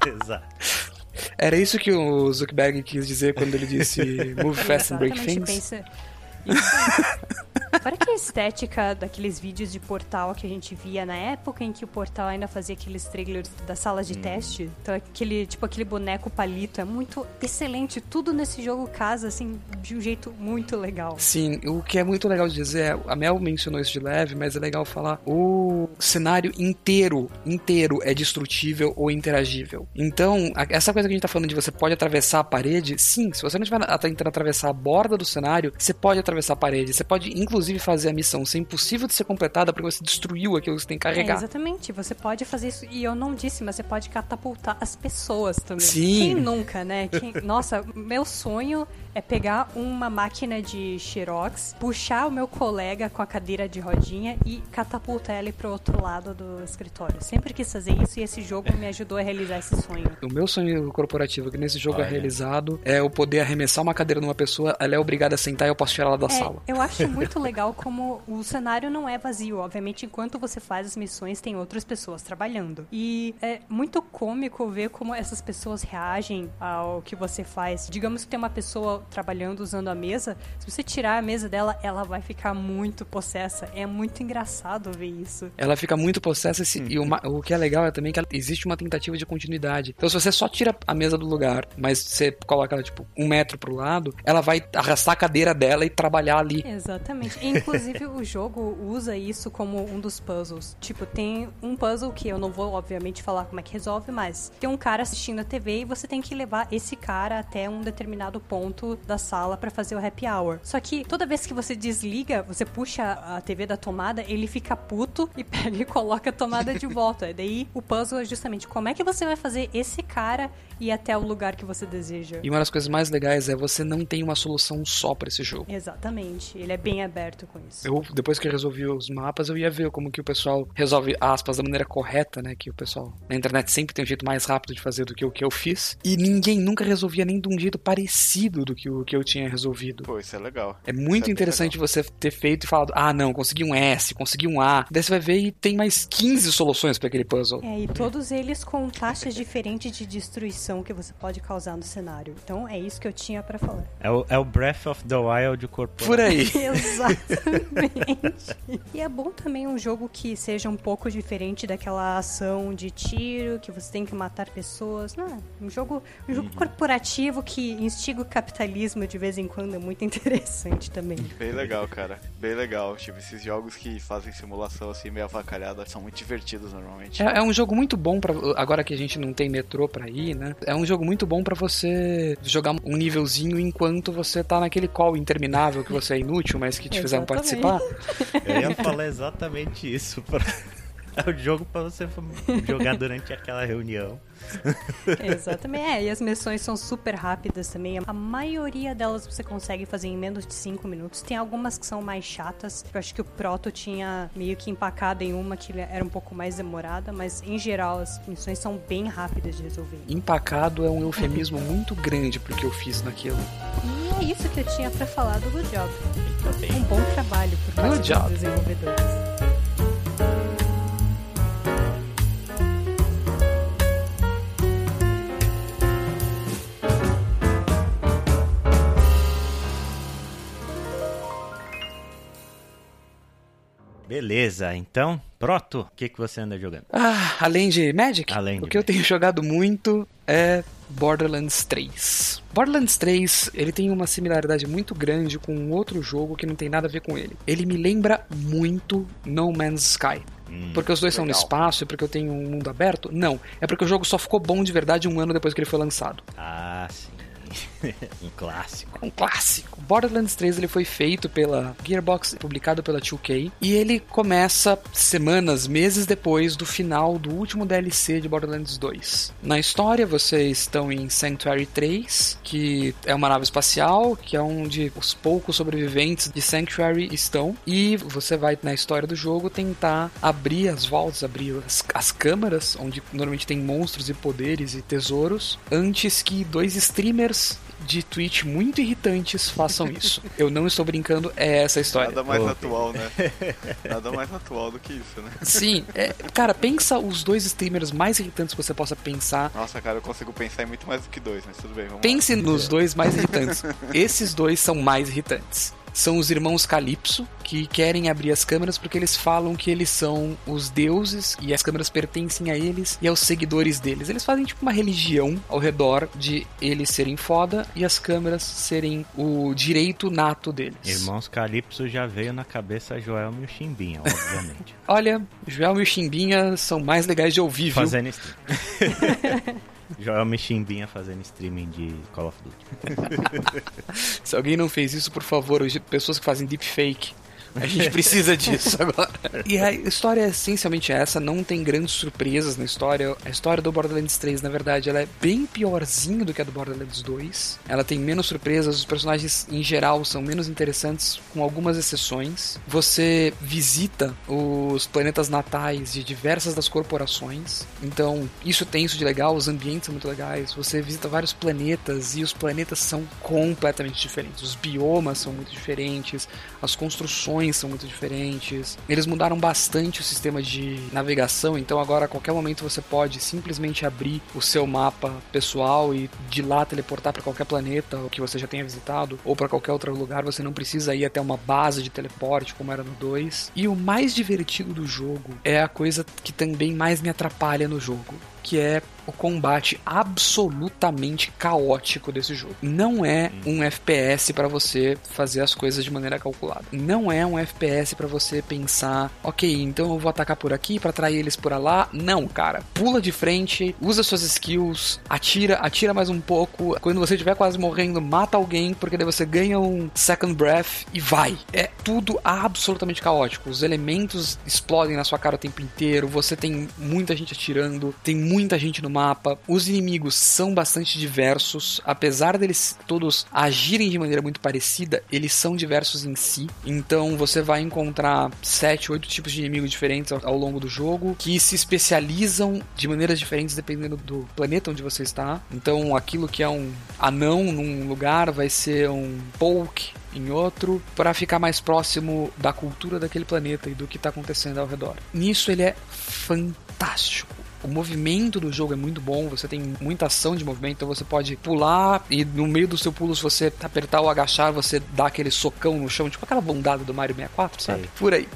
exato. Era isso que o Zuckerberg quis dizer quando ele disse Move fast and break things? Pensa... Isso. Para que a estética daqueles vídeos de portal que a gente via na época em que o portal ainda fazia aqueles trailers da sala de hum. teste. Então aquele, tipo, aquele boneco palito é muito excelente. Tudo nesse jogo casa, assim, de um jeito muito legal. Sim, o que é muito legal de dizer, é, a Mel mencionou isso de leve, mas é legal falar, o cenário inteiro, inteiro é destrutível ou interagível. Então, essa coisa que a gente tá falando de você pode atravessar a parede, sim, se você não estiver tentando atravessar a borda do cenário, você pode atravessar a parede. Você pode, inclusive, inclusive fazer a missão ser impossível de ser completada porque você destruiu aquilo que você tem que carregar. É, exatamente. Você pode fazer isso, e eu não disse, mas você pode catapultar as pessoas também. Sim. Quem nunca, né? Quem... Nossa, meu sonho é pegar uma máquina de xerox, puxar o meu colega com a cadeira de rodinha e catapultar ele pro outro lado do escritório. Sempre quis fazer isso e esse jogo me ajudou a realizar esse sonho. O meu sonho corporativo que nesse jogo é Olha. é realizado é o poder arremessar uma cadeira numa pessoa, ela é obrigada a sentar e eu posso tirar ela da é, sala. Eu acho muito legal como o cenário não é vazio. Obviamente, enquanto você faz as missões, tem outras pessoas trabalhando. E é muito cômico ver como essas pessoas reagem ao que você faz. Digamos que tem uma pessoa trabalhando usando a mesa, se você tirar a mesa dela, ela vai ficar muito possessa. É muito engraçado ver isso. Ela fica muito possessa e uma, o que é legal é também que existe uma tentativa de continuidade. Então, se você só tira a mesa do lugar, mas você coloca ela, tipo, um metro pro lado, ela vai arrastar a cadeira dela e trabalhar ali. Exatamente. Inclusive, o jogo usa isso como um dos puzzles. Tipo, tem um puzzle que eu não vou, obviamente, falar como é que resolve, mas tem um cara assistindo a TV e você tem que levar esse cara até um determinado ponto da sala para fazer o happy hour. Só que toda vez que você desliga, você puxa a TV da tomada, ele fica puto e pega e coloca a tomada de volta. E daí o puzzle é justamente como é que você vai fazer esse cara ir até o lugar que você deseja. E uma das coisas mais legais é você não tem uma solução só para esse jogo. Exatamente. Ele é bem aberto com isso. Eu, depois que eu resolvi os mapas, eu ia ver como que o pessoal resolve aspas da maneira correta, né? Que o pessoal na internet sempre tem um jeito mais rápido de fazer do que o que eu fiz. E ninguém nunca resolvia nem de um jeito parecido do que o que eu tinha resolvido. Pô, isso é legal. É muito é interessante você ter feito e falado, ah, não, consegui um S, consegui um A. Daí você vai ver e tem mais 15 soluções para aquele puzzle. É, e todos eles com taxas diferentes de destruição que você pode causar no cenário. Então é isso que eu tinha para falar. É o, é o Breath of the Wild corporal. Por aí. Exatamente. e é bom também um jogo que seja um pouco diferente daquela ação de tiro, que você tem que matar pessoas. Não, um jogo, um jogo uhum. corporativo que instiga o capitalismo de vez em quando é muito interessante também. Bem legal, cara. Bem legal. Tipo, esses jogos que fazem simulação assim meio avacalhada são muito divertidos normalmente. É, é um jogo muito bom para agora que a gente não tem metrô para ir, né? É um jogo muito bom para você jogar um nívelzinho enquanto você tá naquele call interminável que você é inútil, mas que te fizeram participar. Eu ia falar exatamente isso. É o jogo para você jogar durante aquela reunião. Exatamente. É, e as missões são super rápidas também. A maioria delas você consegue fazer em menos de 5 minutos. Tem algumas que são mais chatas. Eu acho que o Proto tinha meio que empacado em uma que era um pouco mais demorada, mas em geral as missões são bem rápidas de resolver. Empacado é um eufemismo muito grande porque eu fiz naquilo. E é isso que eu tinha para falar do Good Job. Um bom trabalho por parte dos desenvolvedores. Beleza, então, Proto, o que, que você anda jogando? Ah, além de Magic, além de o que Magic. eu tenho jogado muito é Borderlands 3. Borderlands 3, ele tem uma similaridade muito grande com um outro jogo que não tem nada a ver com ele. Ele me lembra muito No Man's Sky. Hum, porque os dois legal. são no espaço e porque eu tenho um mundo aberto? Não. É porque o jogo só ficou bom de verdade um ano depois que ele foi lançado. Ah, sim. um clássico. Um clássico. Borderlands 3 ele foi feito pela Gearbox, publicado pela 2K, e ele começa semanas, meses depois do final do último DLC de Borderlands 2. Na história, vocês estão em Sanctuary 3, que é uma nave espacial, que é onde os poucos sobreviventes de Sanctuary estão, e você vai na história do jogo tentar abrir as vaults, abrir as, as câmaras, onde normalmente tem monstros e poderes e tesouros, antes que dois streamers de Twitch muito irritantes façam isso. Eu não estou brincando, é essa a história. Nada mais atual, né? Nada mais atual do que isso, né? Sim, é, cara, pensa os dois streamers mais irritantes que você possa pensar. Nossa, cara, eu consigo pensar em muito mais do que dois, mas tudo bem, vamos Pense lá. nos dois mais irritantes. Esses dois são mais irritantes são os irmãos Calypso, que querem abrir as câmeras porque eles falam que eles são os deuses e as câmeras pertencem a eles e aos seguidores deles. Eles fazem tipo uma religião ao redor de eles serem foda e as câmeras serem o direito nato deles. Irmãos Calypso já veio na cabeça Joel e o Chimbinha, obviamente. Olha, Joel e o Chimbinha são mais legais de ouvir, viu? Fazendo stream. Joel Michimbinha fazendo streaming de Call of Duty. Se alguém não fez isso, por favor, pessoas que fazem deepfake a gente precisa disso agora. E a história é essencialmente essa, não tem grandes surpresas na história. A história do Borderlands 3, na verdade, ela é bem piorzinha do que a do Borderlands 2. Ela tem menos surpresas, os personagens em geral são menos interessantes, com algumas exceções. Você visita os planetas natais de diversas das corporações, então isso tem isso de legal, os ambientes são muito legais. Você visita vários planetas e os planetas são completamente diferentes. Os biomas são muito diferentes, as construções são muito diferentes. Eles mudaram bastante o sistema de navegação, então agora a qualquer momento você pode simplesmente abrir o seu mapa pessoal e de lá teleportar para qualquer planeta que você já tenha visitado ou para qualquer outro lugar. Você não precisa ir até uma base de teleporte como era no 2. E o mais divertido do jogo é a coisa que também mais me atrapalha no jogo, que é o combate absolutamente caótico desse jogo. Não é um FPS para você fazer as coisas de maneira calculada. Não é um FPS para você pensar, ok, então eu vou atacar por aqui para atrair eles por lá. Não, cara. Pula de frente, usa suas skills, atira, atira mais um pouco. Quando você estiver quase morrendo, mata alguém, porque daí você ganha um second breath e vai. É tudo absolutamente caótico. Os elementos explodem na sua cara o tempo inteiro. Você tem muita gente atirando, tem muita gente no mapa. Os inimigos são bastante diversos, apesar deles todos agirem de maneira muito parecida, eles são diversos em si. Então você vai encontrar sete, oito tipos de inimigos diferentes ao, ao longo do jogo que se especializam de maneiras diferentes dependendo do planeta onde você está. Então aquilo que é um anão num lugar vai ser um poke em outro, para ficar mais próximo da cultura daquele planeta e do que está acontecendo ao redor. Nisso ele é fantástico. O movimento do jogo é muito bom, você tem muita ação de movimento, então você pode pular e no meio do seu pulo, se você apertar ou agachar, você dá aquele socão no chão, tipo aquela bondada do Mario 64, sabe? Por aí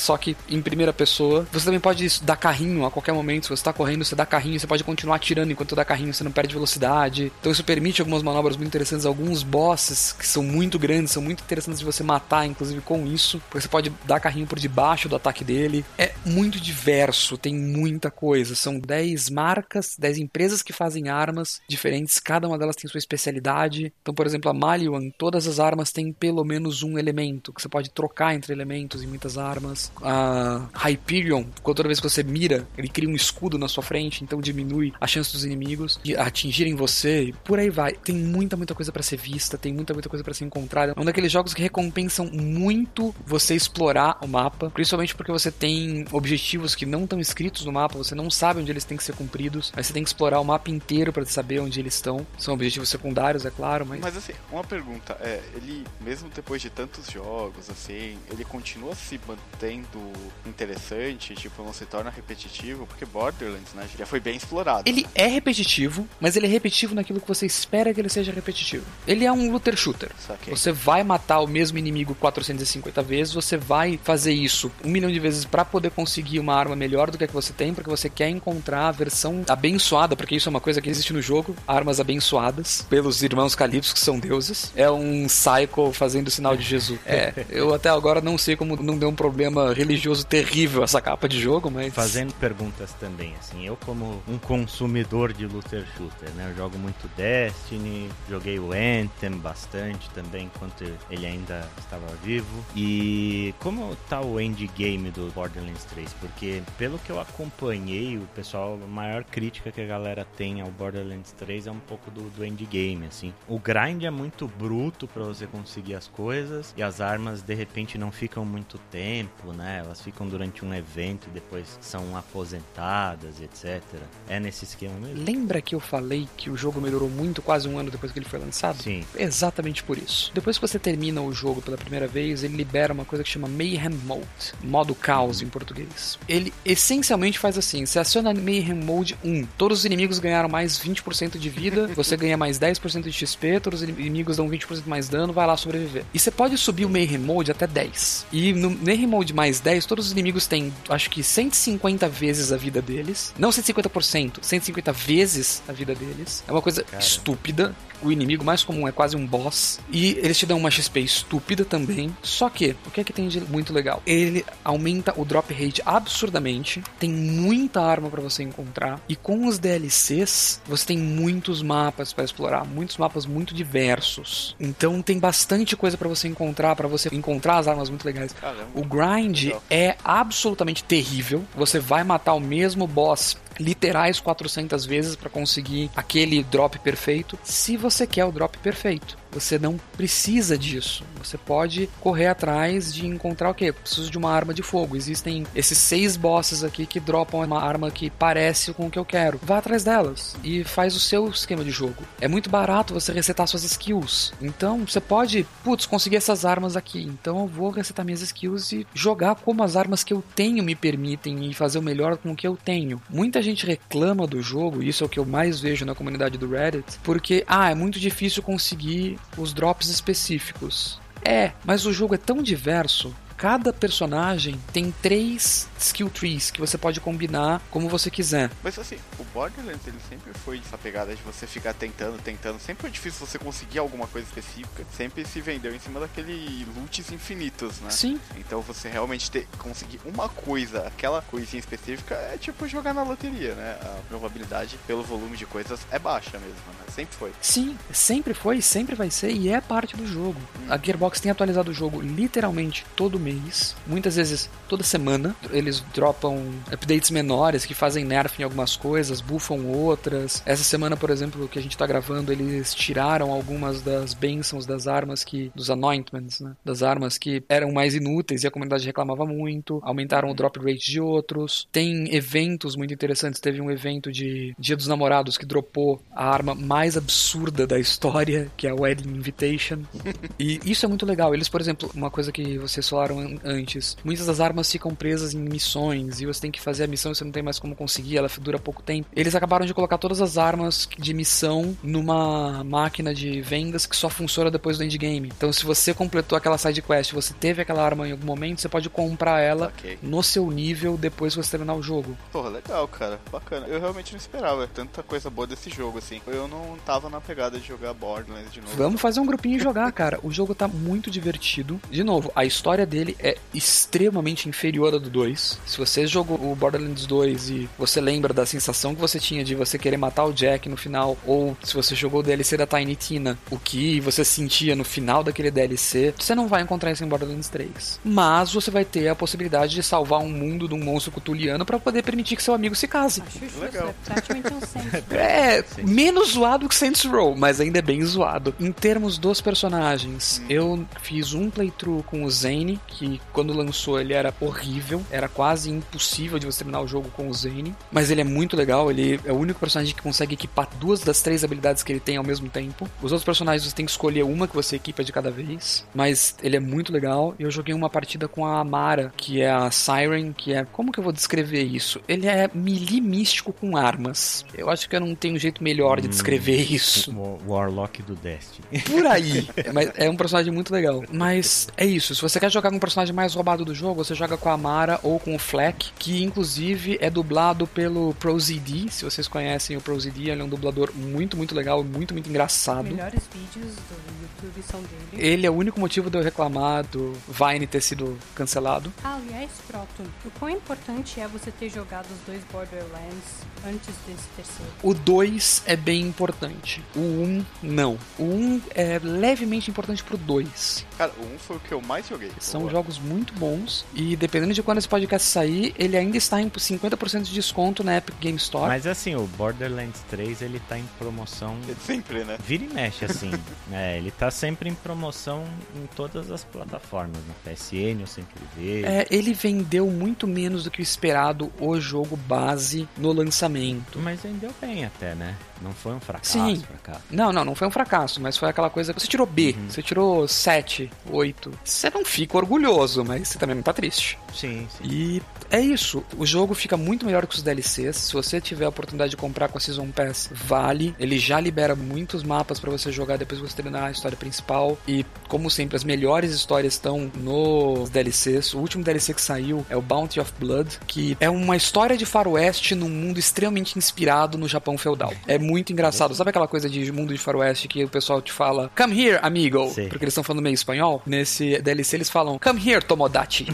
só que em primeira pessoa. Você também pode dar carrinho a qualquer momento. Se você tá correndo, você dá carrinho, você pode continuar atirando enquanto dá carrinho, você não perde velocidade. Então isso permite algumas manobras muito interessantes. Alguns bosses que são muito grandes, são muito interessantes de você matar, inclusive com isso. Porque você pode dar carrinho por debaixo do ataque dele. É muito diverso, tem muita coisa. São 10 marcas, 10 empresas que fazem armas diferentes, cada uma delas tem sua especialidade. Então, por exemplo, a Maliwan, todas as armas têm pelo menos um elemento, que você pode trocar entre elementos em muitas armas a Hyperion, toda vez que você mira, ele cria um escudo na sua frente, então diminui a chance dos inimigos de atingirem você e por aí vai. Tem muita, muita coisa para ser vista, tem muita, muita coisa para ser encontrada. É um daqueles jogos que recompensam muito você explorar o mapa, principalmente porque você tem objetivos que não estão escritos no mapa, você não sabe onde eles têm que ser cumpridos, aí você tem que explorar o mapa inteiro para saber onde eles estão. São objetivos secundários, é claro, mas. Mas assim, uma pergunta, é, ele, mesmo depois de tantos jogos, assim, ele continua se mantendo sendo interessante, tipo, não se torna repetitivo, porque Borderlands, né, já foi bem explorado. Ele é repetitivo, mas ele é repetitivo naquilo que você espera que ele seja repetitivo. Ele é um looter shooter. Saquei. Você vai matar o mesmo inimigo 450 vezes, você vai fazer isso um milhão de vezes para poder conseguir uma arma melhor do que a que você tem, porque você quer encontrar a versão abençoada, porque isso é uma coisa que existe no jogo, armas abençoadas pelos irmãos Calypso, que são deuses. É um Psycho fazendo o sinal de Jesus. É, eu até agora não sei como não deu um problema religioso terrível essa capa de jogo, mas. Fazendo perguntas também, assim, eu como um consumidor de looter shooter, né? Eu jogo muito Destiny, joguei o Anthem bastante também, enquanto ele ainda estava vivo. E como tá o endgame do Borderlands 3? Porque pelo que eu acompanhei, o pessoal, a maior crítica que a galera tem ao Borderlands 3 é um pouco do, do endgame, assim. O grind é muito bruto para você conseguir as coisas e as armas de repente não ficam muito tempo, né? Elas ficam durante um evento e depois são aposentadas, etc. É nesse esquema mesmo? Lembra que eu falei que o jogo melhorou muito quase um ano depois que ele foi lançado? Sim. Exatamente por isso. Depois que você termina o jogo pela primeira vez, ele libera uma coisa que chama Mayhem Mode, modo caos em português. Ele essencialmente faz assim: você aciona Mayhem Mode 1, todos os inimigos ganharam mais 20% de vida, você ganha mais 10% de XP, todos os inimigos dão 20% mais dano, vai lá sobreviver. E você pode subir o Mayhem Mode até 10. E no Mayhem Mode mais 10, todos os inimigos têm, acho que 150 vezes a vida deles. Não 150%, 150 vezes a vida deles. É uma coisa Cara. estúpida o inimigo mais comum é quase um boss. E eles te dão uma XP estúpida também. Só que, o que é que tem de muito legal? Ele aumenta o drop rate absurdamente. Tem muita arma para você encontrar. E com os DLCs, você tem muitos mapas para explorar. Muitos mapas muito diversos. Então tem bastante coisa para você encontrar. para você encontrar as armas muito legais. Caramba. O grind é absolutamente terrível. Você vai matar o mesmo boss literais 400 vezes para conseguir aquele drop perfeito, se você quer o drop perfeito. Você não precisa disso. Você pode correr atrás de encontrar o quê? Preciso de uma arma de fogo. Existem esses seis bosses aqui que dropam uma arma que parece com o que eu quero. Vá atrás delas e faz o seu esquema de jogo. É muito barato você resetar suas skills. Então você pode, putz, conseguir essas armas aqui. Então eu vou resetar minhas skills e jogar como as armas que eu tenho me permitem e fazer o melhor com o que eu tenho. Muita gente reclama do jogo, e isso é o que eu mais vejo na comunidade do Reddit, porque ah, é muito difícil conseguir os drops específicos. É, mas o jogo é tão diverso cada personagem tem três skill trees que você pode combinar como você quiser. Mas assim, o Borderlands ele sempre foi essa pegada de você ficar tentando, tentando. Sempre foi difícil você conseguir alguma coisa específica. Sempre se vendeu em cima daquele loots infinitos, né? Sim. Então você realmente ter, conseguir uma coisa, aquela coisinha específica, é tipo jogar na loteria, né? A probabilidade pelo volume de coisas é baixa mesmo, né? Sempre foi. Sim, sempre foi, sempre vai ser e é parte do jogo. Hum. A Gearbox tem atualizado o jogo literalmente todo mês mês, muitas vezes toda semana. Eles dropam updates menores que fazem nerf em algumas coisas, buffam outras. Essa semana, por exemplo, que a gente tá gravando, eles tiraram algumas das bênçãos das armas que. dos anointments, né? Das armas que eram mais inúteis e a comunidade reclamava muito. Aumentaram o drop rate de outros. Tem eventos muito interessantes. Teve um evento de Dia dos Namorados que dropou a arma mais absurda da história, que é a Wedding Invitation. e isso é muito legal. Eles, por exemplo, uma coisa que vocês falaram antes. Muitas das armas ficam presas em missões e você tem que fazer a missão e você não tem mais como conseguir, ela dura pouco tempo. Eles acabaram de colocar todas as armas de missão numa máquina de vendas que só funciona depois do endgame. Então, se você completou aquela side quest, você teve aquela arma em algum momento, você pode comprar ela okay. no seu nível depois que você terminar o jogo. Porra, legal, cara. Bacana. Eu realmente não esperava tanta coisa boa desse jogo, assim. Eu não tava na pegada de jogar Borderlands de novo. Vamos fazer um grupinho e jogar, cara. O jogo tá muito divertido. De novo, a história dele é extremamente inferior à do 2. Se você jogou o Borderlands 2 e você lembra da sensação que você tinha de você querer matar o Jack no final, ou se você jogou o DLC da Tiny Tina, o que você sentia no final daquele DLC, você não vai encontrar isso em Borderlands 3. Mas você vai ter a possibilidade de salvar um mundo de um monstro cutuliano para poder permitir que seu amigo se case. Acho justo, Legal. é praticamente um Saints É, menos zoado que Saints Row, mas ainda é bem zoado. Em termos dos personagens, hum. eu fiz um playthrough com o Zane, que quando lançou ele era horrível, era quase impossível de você terminar o jogo com o Zane, mas ele é muito legal, ele é o único personagem que consegue equipar duas das três habilidades que ele tem ao mesmo tempo. Os outros personagens você tem que escolher uma que você equipa de cada vez, mas ele é muito legal. Eu joguei uma partida com a Amara, que é a Siren, que é como que eu vou descrever isso? Ele é milimístico com armas. Eu acho que eu não tenho um jeito melhor de descrever hum, isso. O Warlock do Destiny. Por aí. mas é um personagem muito legal. Mas é isso. Se você quer jogar com personagem mais roubado do jogo, você joga com a Mara ou com o Fleck, que inclusive é dublado pelo ProZD. Se vocês conhecem o ProZD, ele é um dublador muito, muito legal, muito, muito engraçado. Os melhores vídeos do YouTube são dele. Ele é o único motivo de eu reclamar do Vine ter sido cancelado. Ah, aliás, Proto, o quão importante é você ter jogado os dois Borderlands antes desse terceiro? O 2 é bem importante. O 1, um, não. O 1 um é levemente importante pro 2. Cara, o 1 um foi o que eu mais joguei. São. Jogos muito bons. E dependendo de quando esse podcast sair, ele ainda está em 50% de desconto na Epic Game Store. Mas assim, o Borderlands 3 ele tá em promoção. Sempre, né? Vira e mexe, assim. é, ele tá sempre em promoção em todas as plataformas. Na PSN eu sempre vejo. É, ele vendeu muito menos do que o esperado o jogo base no lançamento. Mas vendeu bem até, né? Não foi um fracasso. Sim. Fracasso. Não, não, não foi um fracasso, mas foi aquela coisa. Você tirou B, uhum. você tirou 7, 8. Você não fica orgulhoso, mas você também não tá triste. Sim, sim. E é isso. O jogo fica muito melhor que os DLCs. Se você tiver a oportunidade de comprar com a Season Pass, vale. Ele já libera muitos mapas para você jogar depois que você terminar a história principal. E, como sempre, as melhores histórias estão nos DLCs. O último DLC que saiu é o Bounty of Blood, que é uma história de faroeste num mundo extremamente inspirado no Japão feudal. É muito engraçado. Sabe aquela coisa de mundo de faroeste que o pessoal te fala, come here, amigo? Sim. Porque eles estão falando meio espanhol. Nesse DLC eles falam, come here, Tomodachi.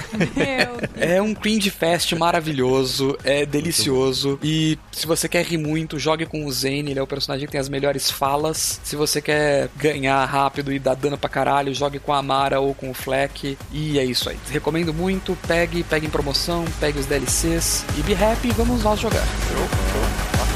É um cringe fest maravilhoso, é delicioso. E se você quer rir muito, jogue com o Zane, ele é o personagem que tem as melhores falas. Se você quer ganhar rápido e dar dano pra caralho, jogue com a Mara ou com o Fleck. E é isso aí. Recomendo muito, pegue, pegue em promoção, pegue os DLCs e be happy, vamos nós jogar. Show, show.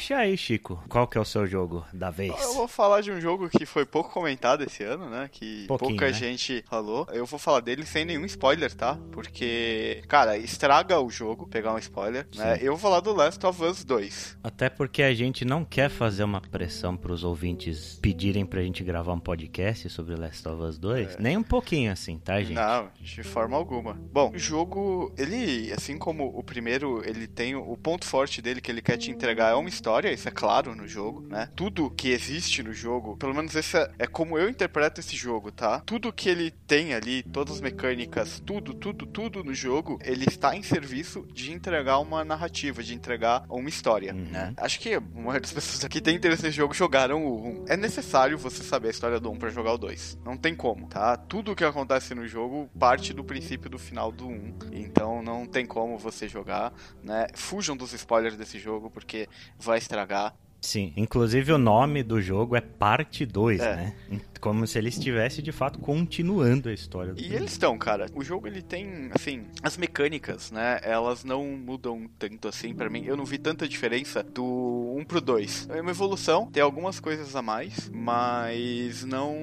Fechar aí, Chico, qual que é o seu jogo da vez? Eu vou falar de um jogo que foi pouco comentado esse ano, né? Que Pouquinho, pouca né? gente falou. Eu vou falar dele sem nenhum spoiler, tá? Porque, cara, estraga o jogo pegar um spoiler, né? Eu vou falar do Last of Us 2. Até porque a gente não quer fazer uma pressão pros ouvintes pedirem pra gente gravar um podcast sobre Last of Us 2. É. Nem um pouquinho assim, tá, gente? Não, de forma alguma. Bom, o jogo, ele, assim como o primeiro, ele tem o ponto forte dele que ele quer te entregar é uma história, isso é claro no jogo, né? Tudo que existe no jogo, pelo menos esse é, é como eu interpreto esse jogo, tá? Tudo que ele tem ali, todas as mecânicas, tudo, tudo, tudo no jogo, ele está em serviço de entregar uma narrativa, de entregar uma história, uhum. né? Acho que a maioria das pessoas aqui tem interesse nesse jogo jogaram o 1. É necessário você saber a história do 1 para jogar o 2. Não tem como, tá? Tudo que acontece no jogo parte do princípio do final do 1. Então não tem como você jogar, né? Fujam dos spoilers desse jogo porque vai estragar. Sim, inclusive o nome do jogo é Parte 2, é. né? Como se ele estivesse de fato continuando a história do E eles estão, cara. O jogo ele tem, assim, as mecânicas, né? Elas não mudam tanto assim para mim. Eu não vi tanta diferença do 1 pro 2. É uma evolução, tem algumas coisas a mais, mas não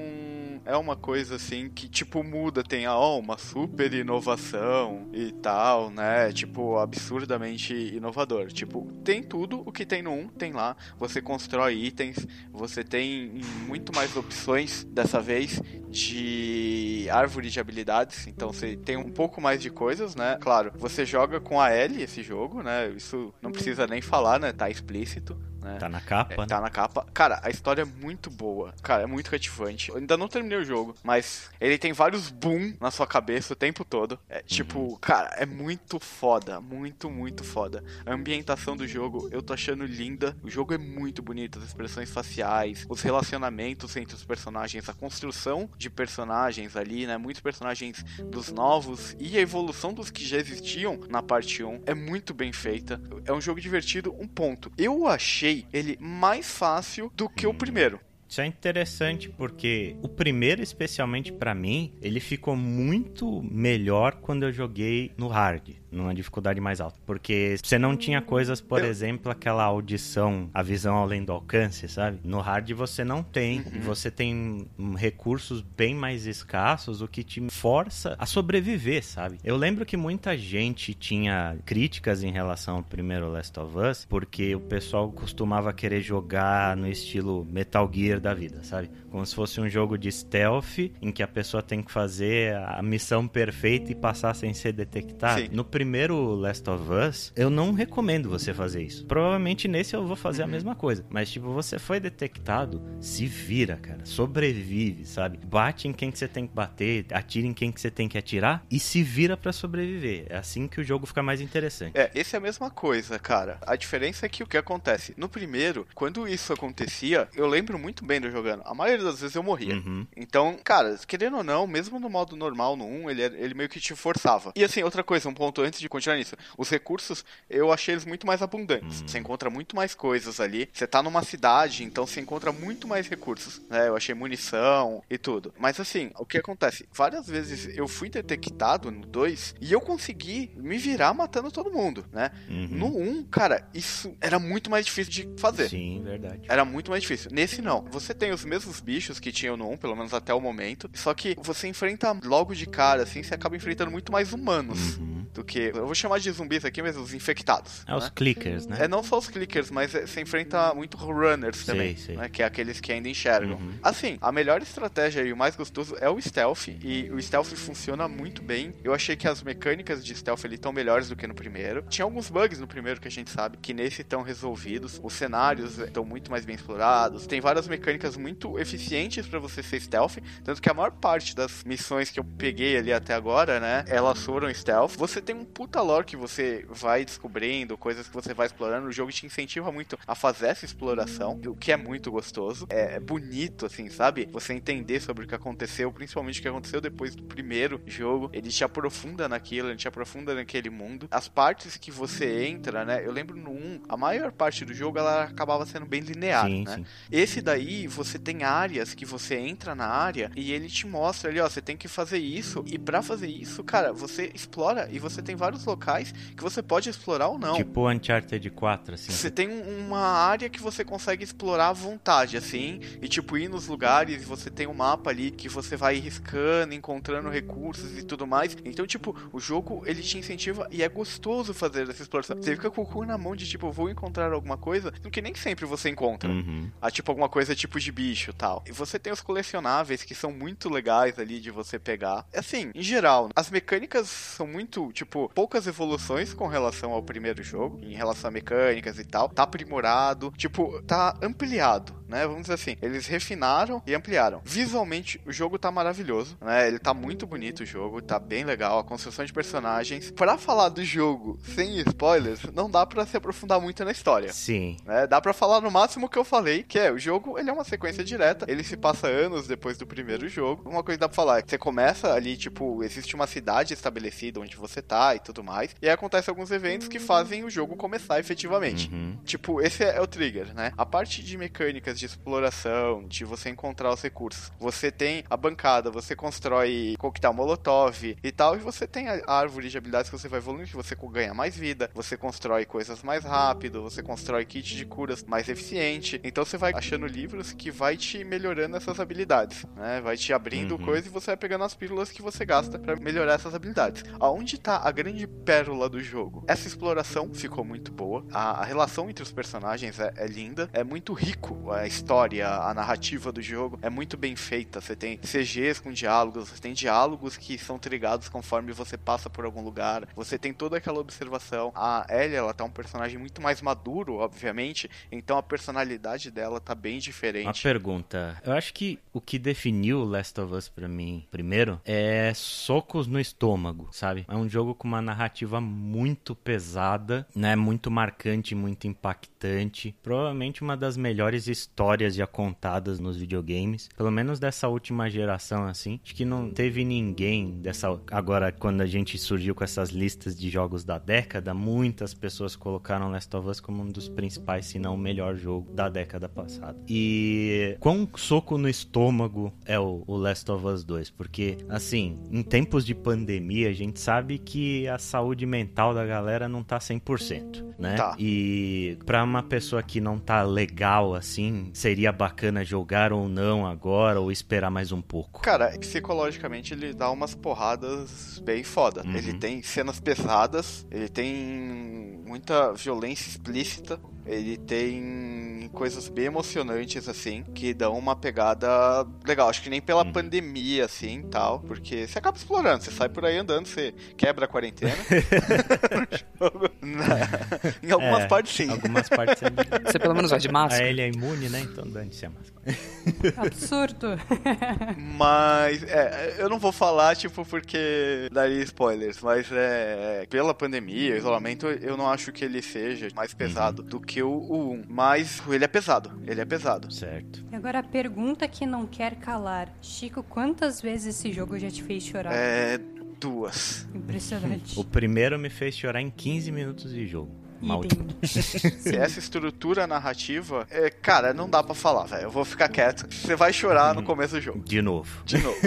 é uma coisa assim que, tipo, muda, tem ó, uma super inovação e tal, né? Tipo, absurdamente inovador. Tipo, tem tudo o que tem no 1, tem lá. Você constrói itens, você tem muito mais opções dessa vez de árvore de habilidades, então você tem um pouco mais de coisas, né? Claro, você joga com a L esse jogo, né? Isso não precisa nem falar, né? Tá explícito. Né? Tá na capa, é, né? Tá na capa. Cara, a história é muito boa. Cara, é muito cativante. Eu ainda não terminei o jogo, mas ele tem vários boom na sua cabeça o tempo todo. É, tipo, uhum. cara, é muito foda. Muito, muito foda. A ambientação do jogo eu tô achando linda. O jogo é muito bonito. As expressões faciais, os relacionamentos entre os personagens, a construção de personagens ali, né? Muitos personagens dos novos e a evolução dos que já existiam na parte 1 é muito bem feita. É um jogo divertido, um ponto. Eu achei achei ele mais fácil do que o primeiro. Isso é interessante porque o primeiro, especialmente para mim, ele ficou muito melhor quando eu joguei no hard. Numa dificuldade mais alta. Porque você não tinha coisas, por exemplo, aquela audição, a visão além do alcance, sabe? No hard você não tem. Uhum. Você tem recursos bem mais escassos, o que te força a sobreviver, sabe? Eu lembro que muita gente tinha críticas em relação ao primeiro Last of Us, porque o pessoal costumava querer jogar no estilo Metal Gear da vida, sabe? Como se fosse um jogo de stealth em que a pessoa tem que fazer a missão perfeita e passar sem ser detectado. Sim. No primeiro Last of Us, eu não recomendo você fazer isso. Provavelmente nesse eu vou fazer uhum. a mesma coisa. Mas, tipo, você foi detectado, se vira, cara. Sobrevive, sabe? Bate em quem que você tem que bater, atira em quem que você tem que atirar e se vira para sobreviver. É assim que o jogo fica mais interessante. É, esse é a mesma coisa, cara. A diferença é que o que acontece? No primeiro, quando isso acontecia, eu lembro muito bem do jogando. A maioria das vezes eu morria. Uhum. Então, cara, querendo ou não, mesmo no modo normal, no 1, ele, ele meio que te forçava. E assim, outra coisa, um ponto antes de continuar nisso. Os recursos, eu achei eles muito mais abundantes. Uhum. Você encontra muito mais coisas ali. Você tá numa cidade, então você encontra muito mais recursos. Né? Eu achei munição e tudo. Mas assim, o que acontece? Várias vezes eu fui detectado no 2 e eu consegui me virar matando todo mundo, né? Uhum. No 1, um, cara, isso era muito mais difícil de fazer. Sim, verdade. Era muito mais difícil. Nesse não. Você tem os mesmos bichos que tinham no 1, pelo menos até o momento. Só que você enfrenta logo de cara, assim, você acaba enfrentando muito mais humanos. Uhum. Do que. Eu vou chamar de zumbis aqui, mas os infectados. É né? os clickers, né? É não só os clickers, mas é, você enfrenta muito runners também. Sei, sei. Né? Que é aqueles que ainda enxergam. Uhum. Assim, a melhor estratégia e o mais gostoso é o stealth. E o stealth funciona muito bem. Eu achei que as mecânicas de stealth ali estão melhores do que no primeiro. Tinha alguns bugs no primeiro que a gente sabe que nesse estão resolvidos. Os cenários estão muito mais bem explorados. Tem várias mecânicas muito eficientes para você ser stealth. Tanto que a maior parte das missões que eu peguei ali até agora, né? Elas foram stealth. Você tem um puta lore que você vai descobrindo, coisas que você vai explorando. O jogo te incentiva muito a fazer essa exploração, o que é muito gostoso. É bonito, assim, sabe? Você entender sobre o que aconteceu, principalmente o que aconteceu depois do primeiro jogo. Ele te aprofunda naquilo, ele te aprofunda naquele mundo. As partes que você entra, né? Eu lembro no 1, a maior parte do jogo ela acabava sendo bem linear, sim, né? Sim. Esse daí, você tem áreas que você entra na área e ele te mostra ali, ó, você tem que fazer isso. E para fazer isso, cara, você explora e você tem vários locais que você pode explorar ou não. Tipo Uncharted 4, assim. Você tem uma área que você consegue explorar à vontade, assim, e tipo ir nos lugares, e você tem um mapa ali que você vai riscando, encontrando recursos e tudo mais. Então, tipo, o jogo ele te incentiva e é gostoso fazer essa exploração. Você fica com o cu na mão de tipo, vou encontrar alguma coisa, que nem sempre você encontra. Uhum. Ah, tipo alguma coisa tipo de bicho tal. E você tem os colecionáveis que são muito legais ali de você pegar. Assim, em geral, as mecânicas são muito, tipo, poucas evoluções com relação ao primeiro jogo, em relação a mecânicas e tal. Tá aprimorado, tipo, tá ampliado, né? Vamos dizer assim, eles refinaram e ampliaram. Visualmente, o jogo tá maravilhoso, né? Ele tá muito bonito o jogo, tá bem legal, a construção de personagens. Para falar do jogo sem spoilers, não dá para se aprofundar muito na história. Sim. Né? Dá para falar no máximo o que eu falei, que é o jogo, ele é uma sequência direta, ele se passa anos depois do primeiro jogo. Uma coisa que dá pra falar é que você começa ali, tipo, existe uma cidade estabelecida onde você tá e tudo mais, e aí acontecem alguns eventos que fazem o jogo começar efetivamente. Uhum. Tipo, esse é o trigger, né? A parte de mecânicas de exploração, de você encontrar os recursos. Você tem a bancada, você constrói coquetel molotov e tal, e você tem a árvore de habilidades que você vai evoluindo, que você ganha mais vida, você constrói coisas mais rápido, você constrói kit de curas mais eficiente. Então você vai achando livros que vai te melhorando essas habilidades, né? Vai te abrindo uhum. coisa e você vai pegando as pílulas que você gasta para melhorar essas habilidades. Aonde tá a grande pérola do jogo? Essa exploração ficou muito boa. A, a relação entre os personagens é, é, linda, é muito rico a história, a narrativa do jogo é muito bem feita. Você tem CGs com diálogos, você tem diálogos que são trigados conforme você passa por algum lugar. Você tem toda aquela observação. A Ellie, ela tá um personagem muito mais maduro, obviamente, então a personalidade dela tá bem diferente. Uma pergunta. Eu acho que o que definiu Last of Us para mim, primeiro, é socos no estômago, sabe? É um jogo com uma narrativa muito pesada, né? Muito marcante, muito impactante. Provavelmente uma das melhores histórias histórias já contadas nos videogames, pelo menos dessa última geração assim. Acho que não teve ninguém dessa agora quando a gente surgiu com essas listas de jogos da década, muitas pessoas colocaram Last of Us como um dos principais, se não o melhor jogo da década passada. E quão soco no estômago é o, o Last of Us 2, porque assim, em tempos de pandemia, a gente sabe que a saúde mental da galera não tá 100%, né? Tá. E para uma pessoa que não tá legal assim, seria bacana jogar ou não agora ou esperar mais um pouco. Cara, psicologicamente ele dá umas porradas bem foda. Uhum. Ele tem cenas pesadas, ele tem muita violência explícita, ele tem coisas bem emocionantes, assim, que dão uma pegada legal. Acho que nem pela uhum. pandemia, assim, tal, porque você acaba explorando, você sai por aí andando, você quebra a quarentena. em algumas é, partes, sim. Algumas partes é Você pelo menos vai de máscara. Aí ele é imune, né? Então dane-se a máscara. Absurdo. mas, é, eu não vou falar, tipo, porque daria spoilers, mas é, pela pandemia, isolamento, eu não acho que ele seja mais pesado uhum. do que o, o 1. Mas ele é pesado, ele é pesado. Certo. E agora a pergunta que não quer calar. Chico, quantas vezes esse jogo já te fez chorar? É... Duas. Impressionante. o primeiro me fez chorar em 15 minutos de jogo. Maldito. Essa estrutura narrativa, é, cara, não dá para falar, velho. Eu vou ficar quieto. Você vai chorar no começo do jogo. De novo. De novo.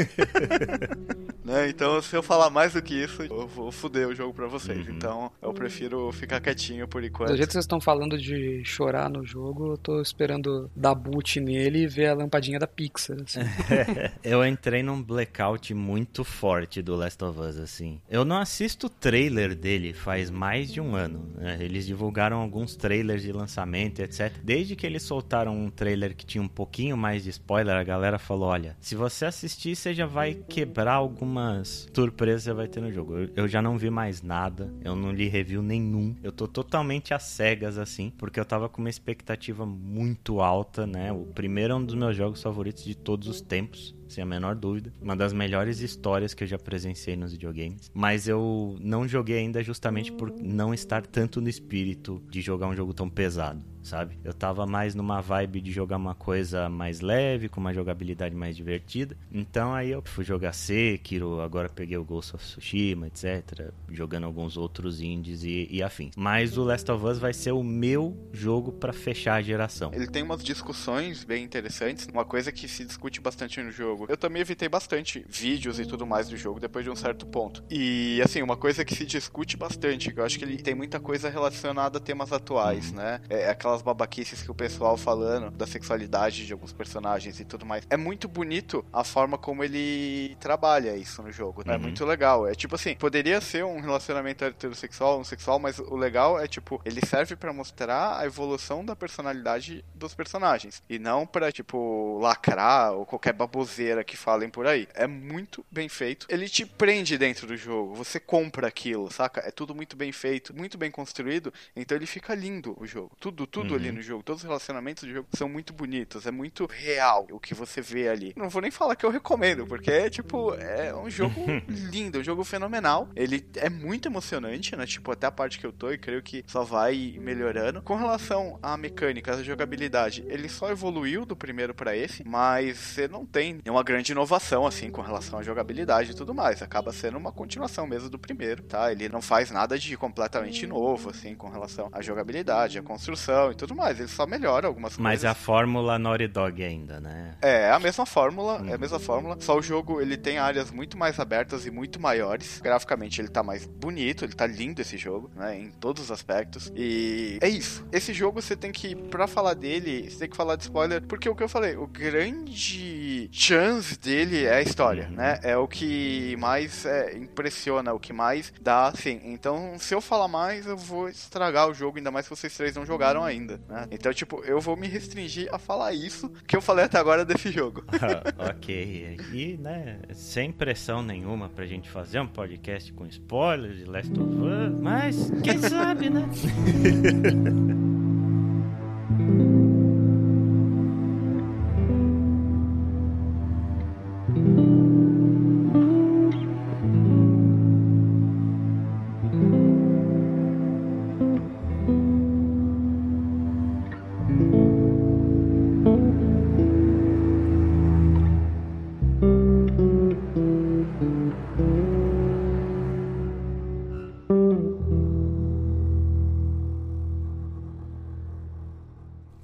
né? Então, se eu falar mais do que isso, eu vou fuder o jogo para vocês. Uhum. Então, eu prefiro ficar quietinho por enquanto. Do jeito que vocês estão falando de chorar no jogo, eu tô esperando dar boot nele e ver a lampadinha da Pixar. Assim. eu entrei num blackout muito forte do Last of Us, assim. Eu não assisto o trailer dele faz mais de um ano. Né? Ele eles divulgaram alguns trailers de lançamento, etc. Desde que eles soltaram um trailer que tinha um pouquinho mais de spoiler, a galera falou: olha, se você assistir, você já vai quebrar algumas surpresas que você vai ter no jogo. Eu, eu já não vi mais nada, eu não li review nenhum. Eu tô totalmente às cegas, assim, porque eu tava com uma expectativa muito alta, né? O primeiro é um dos meus jogos favoritos de todos os tempos sem a menor dúvida. Uma das melhores histórias que eu já presenciei nos videogames. Mas eu não joguei ainda justamente por não estar tanto no espírito de jogar um jogo tão pesado sabe? Eu tava mais numa vibe de jogar uma coisa mais leve, com uma jogabilidade mais divertida. Então aí eu fui jogar Sekiro, agora peguei o Ghost of Tsushima, etc. Jogando alguns outros indies e, e afins. Mas o Last of Us vai ser o meu jogo para fechar a geração. Ele tem umas discussões bem interessantes, uma coisa que se discute bastante no jogo. Eu também evitei bastante vídeos e tudo mais do jogo depois de um certo ponto. E assim, uma coisa que se discute bastante, que eu acho que ele tem muita coisa relacionada a temas atuais, né? É aquela aquelas babaquices que o pessoal falando da sexualidade de alguns personagens e tudo mais. É muito bonito a forma como ele trabalha isso no jogo. Né? É muito legal. É tipo assim, poderia ser um relacionamento heterossexual, um sexual, mas o legal é tipo, ele serve para mostrar a evolução da personalidade dos personagens e não para tipo lacrar ou qualquer baboseira que falem por aí. É muito bem feito. Ele te prende dentro do jogo. Você compra aquilo, saca? É tudo muito bem feito, muito bem construído. Então ele fica lindo o jogo. Tudo, tudo tudo uhum. ali no jogo. Todos os relacionamentos do jogo são muito bonitos. É muito real o que você vê ali. Não vou nem falar que eu recomendo, porque é tipo, é um jogo lindo, um jogo fenomenal. Ele é muito emocionante, né? Tipo, até a parte que eu tô e creio que só vai melhorando. Com relação à mecânica, à jogabilidade, ele só evoluiu do primeiro para esse, mas você não tem uma grande inovação assim com relação à jogabilidade e tudo mais. Acaba sendo uma continuação mesmo do primeiro, tá? Ele não faz nada de completamente novo assim com relação à jogabilidade, à construção e tudo mais. Ele só melhora algumas Mas coisas. Mas a fórmula Naughty Dog ainda, né? É, é a mesma fórmula, é a mesma uhum. fórmula. Só o jogo, ele tem áreas muito mais abertas e muito maiores. Graficamente, ele tá mais bonito, ele tá lindo esse jogo, né? Em todos os aspectos. E é isso. Esse jogo, você tem que, pra falar dele, você tem que falar de spoiler, porque o que eu falei, o grande chance dele é a história, uhum. né? É o que mais é, impressiona, o que mais dá, assim. Então, se eu falar mais, eu vou estragar o jogo, ainda mais que vocês três não jogaram ainda ainda, né? Então, tipo, eu vou me restringir a falar isso que eu falei até agora desse jogo. ok. E, né, sem pressão nenhuma pra gente fazer um podcast com spoilers de Last of Us, mas quem sabe, né?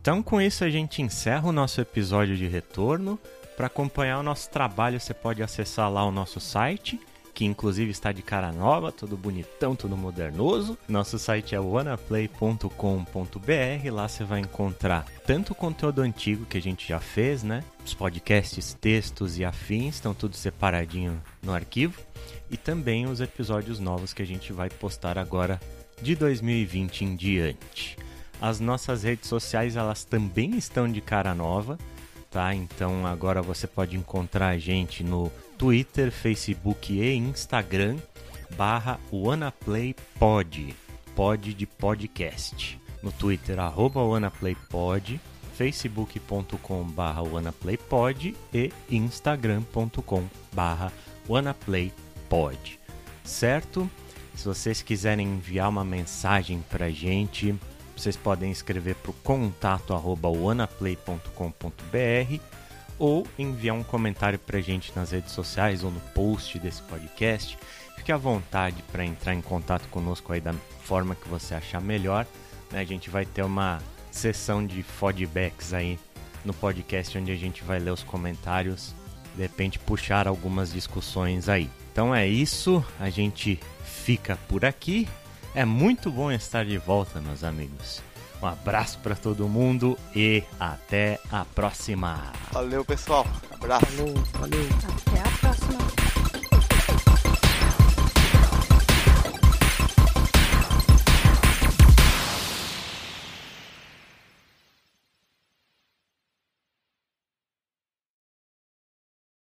Então, com isso, a gente encerra o nosso episódio de retorno. Para acompanhar o nosso trabalho, você pode acessar lá o nosso site, que inclusive está de cara nova, tudo bonitão, tudo modernoso. Nosso site é wanaplay.com.br. Lá você vai encontrar tanto o conteúdo antigo que a gente já fez, né? Os podcasts, textos e afins estão tudo separadinho no arquivo. E também os episódios novos que a gente vai postar agora de 2020 em diante. As nossas redes sociais elas também estão de cara nova, tá? Então agora você pode encontrar a gente no Twitter, Facebook e Instagram barra WannaPlayPod, pod de podcast. No Twitter, arroba WannaPlayPod, facebook.com barra WannaPlayPod e instagram.com barra WannaPlayPod. Certo? Se vocês quiserem enviar uma mensagem pra gente, vocês podem escrever para o contato arroba wanaplay.com.br ou enviar um comentário para a gente nas redes sociais ou no post desse podcast. Fique à vontade para entrar em contato conosco aí da forma que você achar melhor. Né? A gente vai ter uma sessão de feedbacks aí no podcast onde a gente vai ler os comentários, de repente puxar algumas discussões aí. Então é isso, a gente fica por aqui. É muito bom estar de volta, meus amigos. Um abraço para todo mundo e até a próxima. Valeu, pessoal. Abraço. Valeu, valeu. Até a próxima.